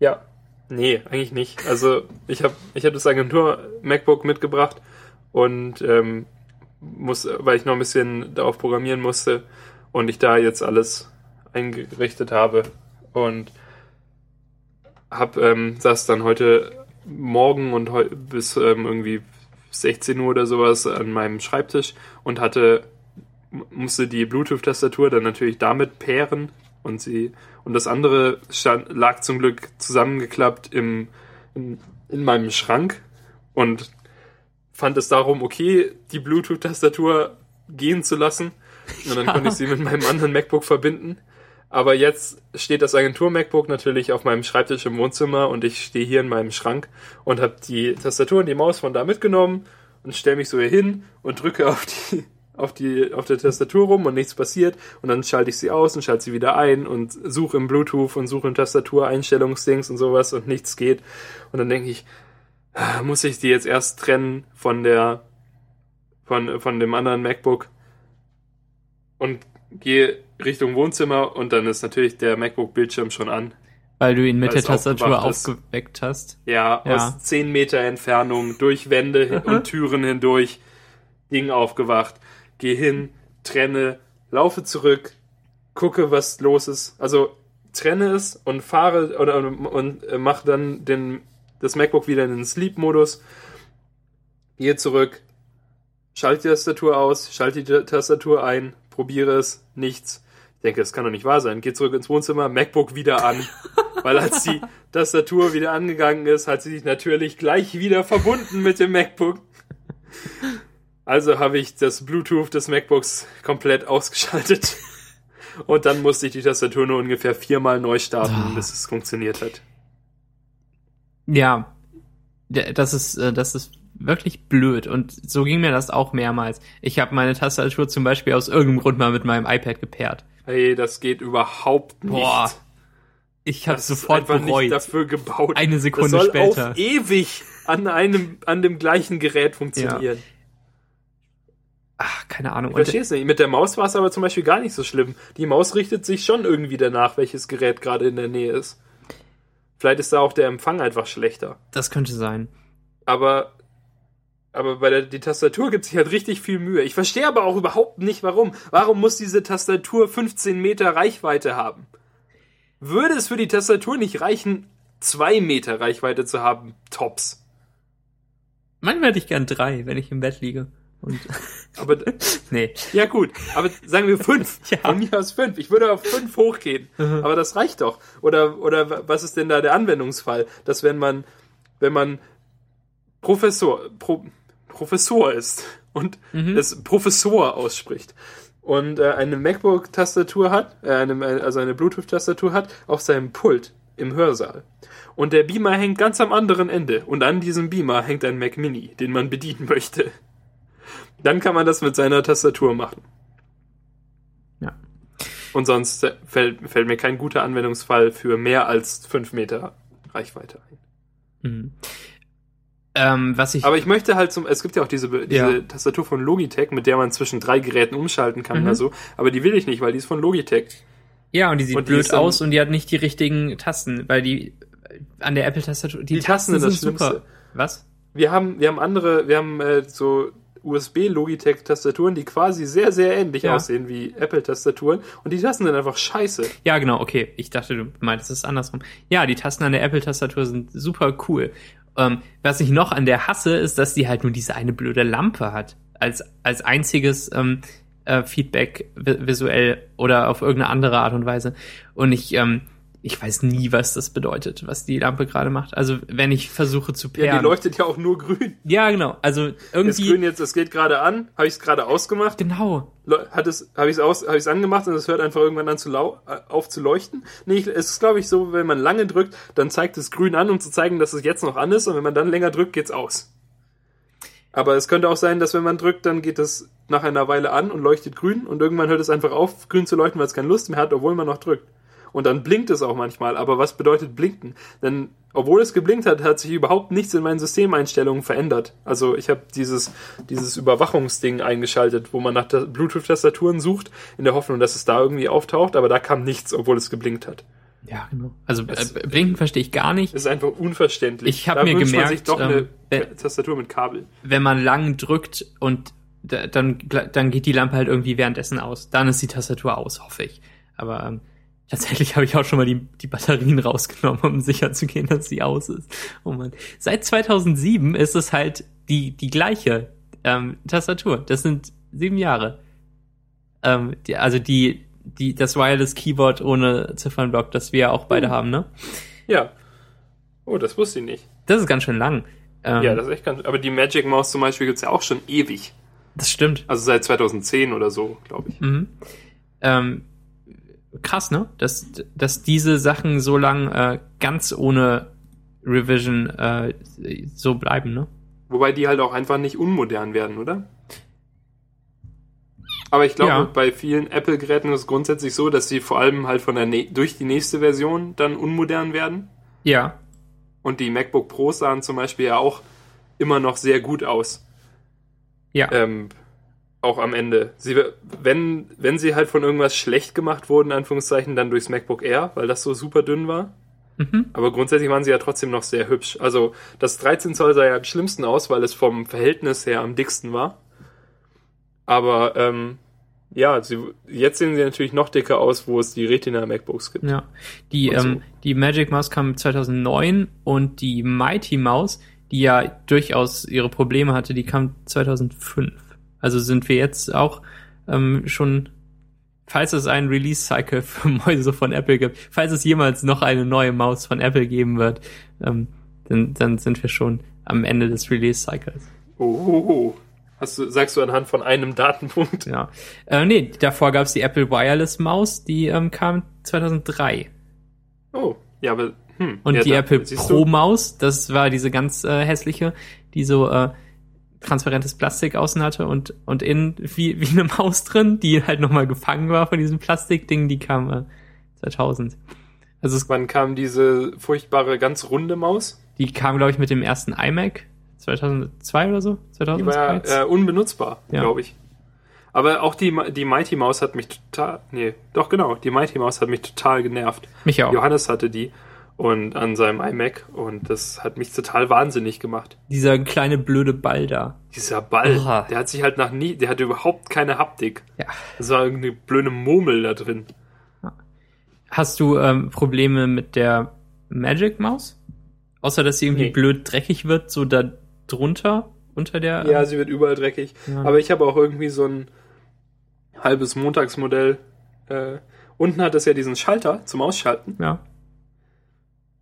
Ja. Nee, eigentlich nicht. Also ich habe ich hab das Agentur MacBook mitgebracht und ähm, muss, weil ich noch ein bisschen darauf programmieren musste und ich da jetzt alles eingerichtet habe und hab ähm, saß dann heute Morgen und heu bis ähm, irgendwie 16 Uhr oder sowas an meinem Schreibtisch und hatte musste die Bluetooth-Tastatur dann natürlich damit pairen und sie und das andere stand, lag zum Glück zusammengeklappt im, in, in meinem Schrank und fand es darum okay, die Bluetooth-Tastatur gehen zu lassen. Und dann Ja. konnte ich sie mit meinem anderen MacBook verbinden. Aber jetzt steht das Agentur-MacBook natürlich auf meinem Schreibtisch im Wohnzimmer und ich stehe hier in meinem Schrank und habe die Tastatur und die Maus von da mitgenommen und stelle mich so hier hin und drücke auf die auf die auf der Tastatur rum und nichts passiert und dann schalte ich sie aus und schalte sie wieder ein und suche im Bluetooth und suche im Tastatureinstellungsdings und sowas und nichts geht und dann denke ich muss ich die jetzt erst trennen von der von von dem anderen MacBook und gehe Richtung Wohnzimmer und dann ist natürlich der MacBook Bildschirm schon an Weil du ihn mit der Tastatur aufgeweckt hast. Ja, Ja. aus 10 Meter Entfernung, durch Wände und Türen hindurch, Ding aufgewacht, geh hin, trenne, laufe zurück, gucke, was los ist. Also trenne es und fahre oder und äh, mach dann den, das MacBook wieder in den Sleep-Modus, gehe zurück, schalte die Tastatur aus, schalte die Tastatur ein, probiere es, nichts. Ich denke, das kann doch nicht wahr sein. Geh zurück ins Wohnzimmer, MacBook wieder an. Weil als die Tastatur wieder angegangen ist, hat sie sich natürlich gleich wieder verbunden mit dem MacBook. Also habe ich das Bluetooth des MacBooks komplett ausgeschaltet. Und dann musste ich die Tastatur nur ungefähr viermal neu starten, bis es funktioniert hat. Ja, das ist, äh, das ist wirklich blöd. Und so ging mir das auch mehrmals. Ich habe meine Tastatur zum Beispiel aus irgendeinem Grund mal mit meinem iPad gepaart. Hey, das geht überhaupt nicht. Boah, Ich habe sofort einfach bereut. nicht dafür gebaut. Eine Sekunde das soll später. auf ewig an einem, an dem gleichen Gerät funktionieren. Ach, keine Ahnung. Ich verstehe es nicht. Mit der Maus war es aber zum Beispiel gar nicht so schlimm. Die Maus richtet sich schon irgendwie danach, welches Gerät gerade in der Nähe ist. Vielleicht ist da auch der Empfang einfach schlechter. das könnte sein. Aber, aber bei der die Tastatur gibt sich halt richtig viel Mühe. Ich verstehe aber auch überhaupt nicht, warum. Warum muss diese Tastatur 15 Meter Reichweite haben? Würde es für die Tastatur nicht reichen, zwei Meter Reichweite zu haben? Tops. Manchmal hätte ich gern drei, wenn ich im Bett liege. Und Aber nee. Ja, gut, aber sagen wir fünf. Ja. Von mir aus fünf. Ich würde auf fünf hochgehen. Mhm. Aber das reicht doch. Oder, oder wa- was ist denn da der Anwendungsfall? Dass wenn man, wenn man Professor, Pro, Professor ist und Mhm. das Professor ausspricht und äh, eine MacBook-Tastatur hat, äh, eine, also eine Bluetooth-Tastatur hat, auf seinem Pult im Hörsaal. Und der Beamer hängt ganz am anderen Ende. Und an diesem Beamer hängt ein Mac Mini, den man bedienen möchte. Dann kann man das mit seiner Tastatur machen. Ja. Und sonst fällt, fällt mir kein guter Anwendungsfall für mehr als 5 Meter Reichweite ein. Mhm. Ähm, was ich. Aber ich möchte halt zum, es gibt ja auch diese, diese Ja. Tastatur von Logitech, mit der man zwischen drei Geräten umschalten kann Mhm. oder so. Aber die will ich nicht, weil die ist von Logitech. ja, und die sieht und die blöd dann- aus und die hat nicht die richtigen Tasten, weil die äh, an der Apple-Tastatur. Die, Die Tasten sind das super. Schlimmste. Was? Wir haben, wir haben andere, wir haben äh, so USB-Logitech-Tastaturen, die quasi sehr, sehr ähnlich Ja. aussehen wie Apple-Tastaturen. Und die Tasten sind einfach scheiße. Ja, genau, okay. Ich dachte, du meintest es andersrum. Ja, die Tasten an der Apple-Tastatur sind super cool. Ähm, was ich noch an der hasse, ist, dass die halt nur diese eine blöde Lampe hat. Als, als einziges ähm, äh, Feedback vi visuell oder auf irgendeine andere Art und Weise. Und ich, ähm, ich weiß nie, was das bedeutet, was die Lampe gerade macht. Also wenn ich versuche zu Ja, pairen. die leuchtet ja auch nur grün. Ja, genau. Also Das irgendwie. Grün jetzt, das geht gerade an. Habe ich es gerade ausgemacht? Genau. Hat es, habe ich es aus, habe ich es angemacht und es hört einfach irgendwann an zu lau äh, auf zu leuchten? Nee, es ist glaube ich so, wenn man lange drückt, dann zeigt es grün an, um zu zeigen, dass es jetzt noch an ist und wenn man dann länger drückt, geht's aus. Aber es könnte auch sein, dass wenn man drückt, dann geht es nach einer Weile an und leuchtet grün und irgendwann hört es einfach auf, grün zu leuchten, weil es keine Lust mehr hat, obwohl man noch drückt. Und dann blinkt es auch manchmal. Aber was bedeutet blinken? Denn obwohl es geblinkt hat, hat sich überhaupt nichts in meinen Systemeinstellungen verändert. Also ich habe dieses, dieses Überwachungsding eingeschaltet, wo man nach Ta- Bluetooth-Tastaturen sucht, in der Hoffnung, dass es da irgendwie auftaucht, aber da kam nichts, obwohl es geblinkt hat. Ja, genau. Also Es- äh, Blinken verstehe ich gar nicht. Ist einfach unverständlich. Ich hab da mir gemerkt, man sich doch ähm, eine äh, Tastatur mit Kabel. Wenn man lang drückt und da- dann, dann geht die Lampe halt irgendwie währenddessen aus. Dann ist die Tastatur aus, hoffe ich. Aber ähm, tatsächlich habe ich auch schon mal die, die Batterien rausgenommen, um sicher zu gehen, dass sie aus ist. Oh Mann. Seit 2007 ist es halt die, die gleiche ähm, Tastatur. Das sind sieben Jahre. Ähm, die, also die, die, das Wireless Keyboard ohne Ziffernblock, das wir auch beide Uh. haben, ne? Ja. Oh, das wusste ich nicht. Das ist ganz schön lang. Ähm, Ja, das ist echt ganz. Aber die Magic Mouse zum Beispiel gibt's ja auch schon ewig. das stimmt. Also seit 2010 oder so, glaube ich. Mhm. Ähm, krass, ne? Dass, dass diese Sachen so lang äh, ganz ohne Revision äh, so bleiben, ne? Wobei die halt auch einfach nicht unmodern werden, oder? Aber ich glaube, Ja. bei vielen Apple-Geräten ist es grundsätzlich so, dass sie vor allem halt von der durch die nächste Version dann unmodern werden. Ja. Und die MacBook Pros sahen zum Beispiel ja auch immer noch sehr gut aus. Ja. Ähm, auch am Ende. Sie, wenn, wenn sie halt von irgendwas schlecht gemacht wurden, in Anführungszeichen, dann durchs MacBook Air, weil das so super dünn war. Mhm. Aber grundsätzlich waren sie ja trotzdem noch sehr hübsch. Also das 13 Zoll sah ja am schlimmsten aus, weil es vom Verhältnis her am dicksten war. Aber ähm, ja, sie, jetzt sehen sie natürlich noch dicker aus, wo es die Retina MacBooks gibt. Ja. Die, so. ähm, die Magic Mouse kam 2009 und die Mighty Mouse, die ja durchaus ihre Probleme hatte, die kam 2005. Also sind wir jetzt auch ähm, schon, falls es einen Release-Cycle für Mäuse von Apple gibt, falls es jemals noch eine neue Maus von Apple geben wird, ähm, dann, dann sind wir schon am Ende des Release-Cycles. Oh, oh, oh. Hast du, sagst du anhand von einem Datenpunkt? Ja. Äh, nee, davor gab es die Apple Wireless Maus, die ähm, kam 2003. Oh, ja, aber hm, Und ja, die da- Apple Pro? Maus, das war diese ganz äh, hässliche, die so äh, transparentes Plastik außen hatte und, und innen wie, wie eine Maus drin, die halt nochmal gefangen war von diesem Plastikding, die kam äh, 2000. Also es, Wann kam diese furchtbare, ganz runde Maus? die kam, glaube ich, mit dem ersten iMac 2002 oder so? Die war 2002? ja äh, unbenutzbar, Ja. glaube ich. Aber auch die, die Mighty Mouse hat mich total, nee, doch genau, die Mighty Mouse hat mich total genervt. Mich auch. Johannes hatte die und an seinem iMac und das hat mich total wahnsinnig gemacht. Dieser kleine blöde Ball da. Dieser Ball, Oha. der hat sich halt nach nie, der hatte überhaupt keine Haptik. Ja. Das war irgendeine blöde Murmel da drin. Hast du ähm, Probleme mit der Magic Maus? Außer dass sie irgendwie Nee. blöd dreckig wird, so da drunter, unter der. Ja, sie wird überall dreckig. Ja. Aber ich habe auch irgendwie so ein halbes Montagsmodell. Äh, unten hat es ja diesen Schalter zum Ausschalten, ja.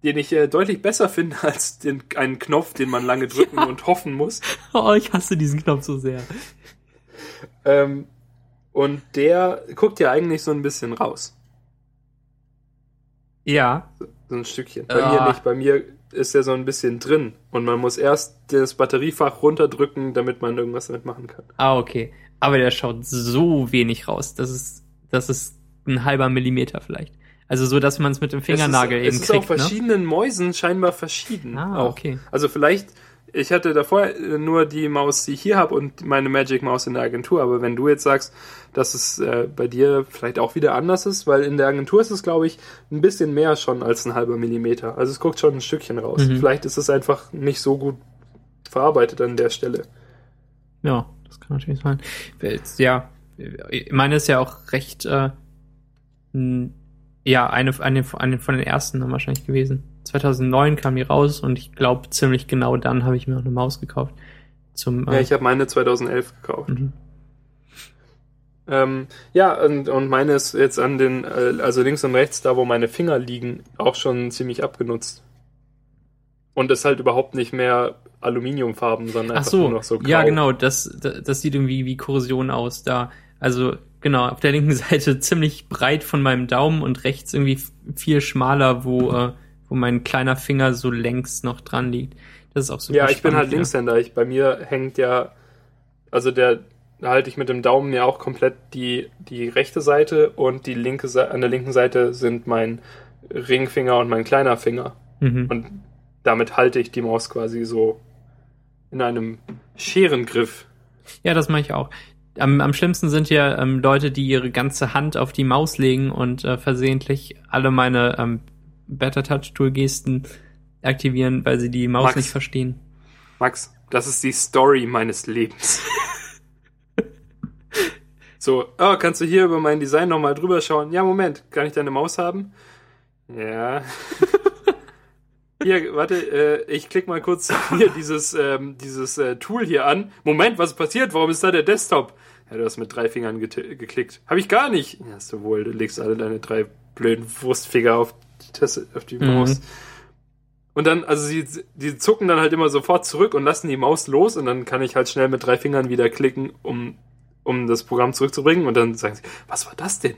Den ich äh, deutlich besser finde als den, einen Knopf, den man lange drücken und hoffen muss. Oh, ich hasse diesen Knopf so sehr. Ähm, und der guckt ja eigentlich so ein bisschen raus. Ja, So ein Stückchen. Bei Ah. mir nicht. Bei mir ist er so ein bisschen drin. Und man muss erst das Batteriefach runterdrücken, damit man irgendwas damit machen kann. ah, okay. Aber der schaut so wenig raus. Das ist, das ist ein halber Millimeter vielleicht. Also so, dass man es mit dem Fingernagel es eben ist, es ist auf kriegt, ne? verschiedenen Mäusen scheinbar verschieden. Ah, auch. okay. Also vielleicht, ich hatte davor äh, nur die Maus, die ich hier habe und meine Magic Maus in der Agentur. Aber wenn du jetzt sagst, dass es äh, bei dir vielleicht auch wieder anders ist, weil in der Agentur ist es, glaube ich, ein bisschen mehr schon als ein halber Millimeter. Also es guckt schon ein Stückchen raus. Mhm. Vielleicht ist es einfach nicht so gut verarbeitet an der Stelle. Ja, das kann natürlich sein. Ja, meine ist ja auch recht, äh, ja, eine, eine, eine von den ersten dann wahrscheinlich gewesen. 2009 kam die raus und ich glaube, ziemlich genau dann habe ich mir auch eine Maus gekauft. Zum, Ja, ich habe meine 2011 gekauft. mhm. Ähm, ja, und, und meine ist jetzt an den, äh, also links und rechts, da wo meine Finger liegen, auch schon ziemlich abgenutzt. Und ist halt überhaupt nicht mehr Aluminiumfarben, sondern Ach einfach so, nur noch so grau. ja genau, das, das, das sieht irgendwie wie Korrosion aus da. Also genau, auf der linken Seite ziemlich breit von meinem Daumen und rechts irgendwie viel schmaler, wo, äh, wo mein kleiner Finger so längs noch dran liegt. Das ist auch super Ja, ich bin halt spannend, Linkshänder. Ich, bei mir hängt ja, also der, da halte ich mit dem Daumen ja auch komplett die, die rechte Seite und die linke Seite, an der linken Seite sind mein Ringfinger und mein kleiner Finger. Mhm. Und damit halte ich die Maus quasi so in einem Scherengriff. Ja, das mache ich auch. Am, am schlimmsten sind ja ähm, Leute, die ihre ganze Hand auf die Maus legen und äh, versehentlich alle meine ähm, Better Touch Tool Gesten aktivieren, weil sie die Maus Max. nicht verstehen. Max, das ist die Story meines Lebens. so, oh, kannst du hier über mein Design nochmal drüber schauen? Ja, Moment, kann ich deine Maus haben? Ja. Hier, warte, äh, ich klicke mal kurz hier dieses, ähm, dieses äh, Tool hier an. Moment, was ist passiert? Warum ist da der Desktop? Ja, du hast mit drei Fingern geklickt. Habe ich gar nicht. Ja, hast du wohl. Du legst alle deine drei blöden Wurstfinger auf die, Tasse, auf die Mhm. Maus. Und dann, also sie, die zucken dann halt immer sofort zurück und lassen die Maus los und dann kann ich halt schnell mit drei Fingern wieder klicken, um, um das Programm zurückzubringen und dann sagen sie, was war das denn?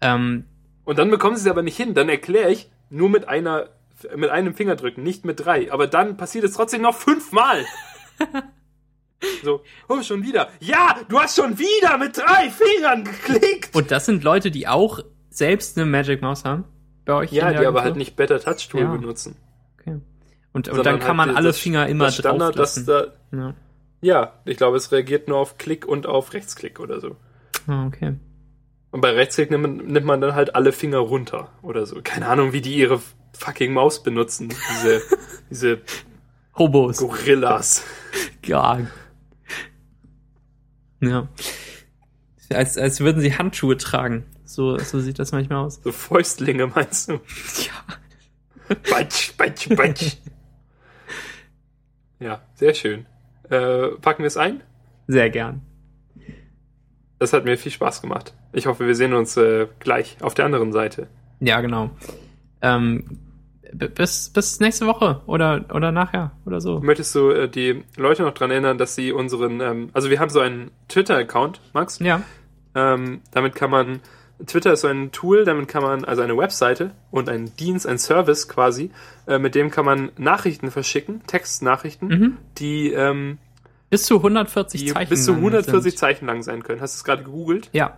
Ähm, Und dann bekommen sie es aber nicht hin. Dann erkläre ich nur mit einer, mit einem Finger drücken, nicht mit drei. Aber dann passiert es trotzdem noch fünfmal. so, oh, schon wieder. Ja, du hast schon wieder mit drei Fingern geklickt. und das sind Leute, die auch selbst eine Magic Maus haben bei euch. Ja, die aber Agentur? halt nicht Better Touch Tool Ja. benutzen. Okay. Und, und dann kann halt man die- alle Finger immer das Standard, drauf das lassen. da, Ja. ja, ich glaube, es reagiert nur auf Klick und auf Rechtsklick oder so. Ah, okay. Und bei Rechtsklick nimmt man, nimmt man dann halt alle Finger runter oder so. Keine Ahnung, wie die ihre fucking Maus benutzen. Diese, diese Hobos. Gorillas. Ja. Ja. Als, als würden sie Handschuhe tragen. So, so sieht das manchmal aus. So Fäustlinge meinst du? Ja. Batsch, batsch, batsch. Ja, sehr schön. Äh, packen wir es ein? Sehr gern. Das hat mir viel Spaß gemacht. Ich hoffe, wir sehen uns äh, gleich auf der anderen Seite. Ja, genau. Ähm, bis, bis nächste Woche oder, oder nachher oder so. Möchtest du äh, die Leute noch dran erinnern, dass sie unseren, ähm, also wir haben so einen Twitter-Account, Max. Ja. Ähm, damit kann man, Twitter ist so ein Tool, damit kann man, also eine Webseite und ein Dienst, ein Service quasi, äh, mit dem kann man Nachrichten verschicken, Textnachrichten, Mhm. die, ähm, Bis zu 140 die Zeichen. bis zu lang 140 sind. Zeichen lang sein können. Hast du es gerade gegoogelt? Ja.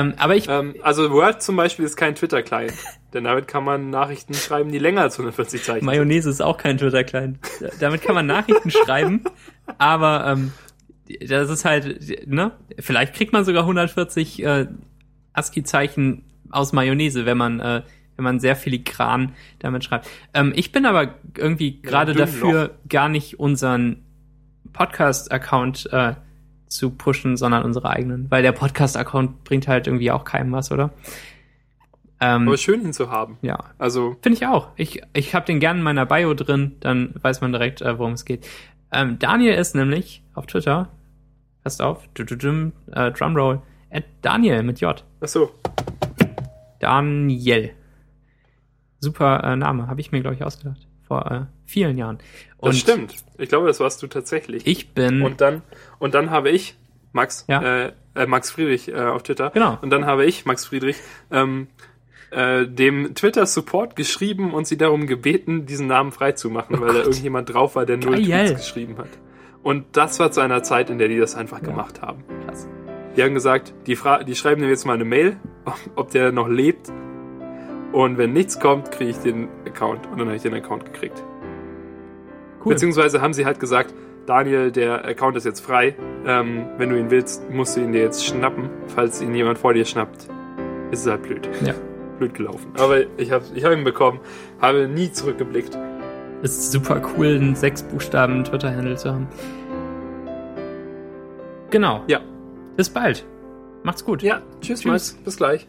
Ähm, aber ich, Ähm, also Word zum Beispiel ist kein Twitter-Client, denn damit kann man Nachrichten schreiben, die länger als 140 Zeichen sind. Mayonnaise ist auch kein Twitter-Client. Damit kann man Nachrichten schreiben, aber ähm, das ist halt, ne? Vielleicht kriegt man sogar 140 äh, ASCII-Zeichen aus Mayonnaise, wenn man, äh, wenn man sehr filigran damit schreibt. Ähm, ich bin aber irgendwie gerade dünn dafür, gar nicht unseren Podcast-Account äh, zu pushen, sondern unsere eigenen, weil der Podcast-Account bringt halt irgendwie auch keinem was, oder? Ähm, Aber schön ihn zu haben. ja, Also, Finde ich auch. Ich, ich habe den gerne in meiner Bio drin, dann weiß man direkt, äh, worum es geht. Ähm, Daniel ist nämlich auf Twitter, passt auf, du, du, du, äh, Drumroll, at Daniel mit J. ach so, Daniel. Super äh, Name, habe ich mir, glaube ich, ausgedacht. Vor äh, vielen Jahren. Und das stimmt. Ich glaube, das warst du tatsächlich. Ich bin. Und dann, und dann habe ich, Max, Ja. äh, äh, Max Friedrich äh, auf Twitter. Genau. Und dann habe ich, Max Friedrich, ähm, äh, dem Twitter-Support geschrieben und sie darum gebeten, diesen Namen freizumachen, weil da irgendjemand drauf war, der null Oh Geil. Tweets geschrieben hat. Und das war zu einer Zeit, in der die das einfach gemacht haben. krass. Die haben gesagt, die, fra die schreiben mir jetzt mal eine Mail, ob der noch lebt. Und wenn nichts kommt, kriege ich den Account. Und dann habe ich den Account gekriegt. Cool. Beziehungsweise haben sie halt gesagt, Daniel, der Account ist jetzt frei. Ähm, wenn du ihn willst, musst du ihn dir jetzt schnappen. Falls ihn jemand vor dir schnappt, ist es halt blöd. Ja. Blöd gelaufen. Aber ich habe ich hab ihn bekommen, habe nie zurückgeblickt. Ist super cool, einen sechs Buchstaben Twitter-Handle zu haben. Genau. Ja. Bis bald. Macht's gut. Ja, tschüss, Tschüss. Bis gleich.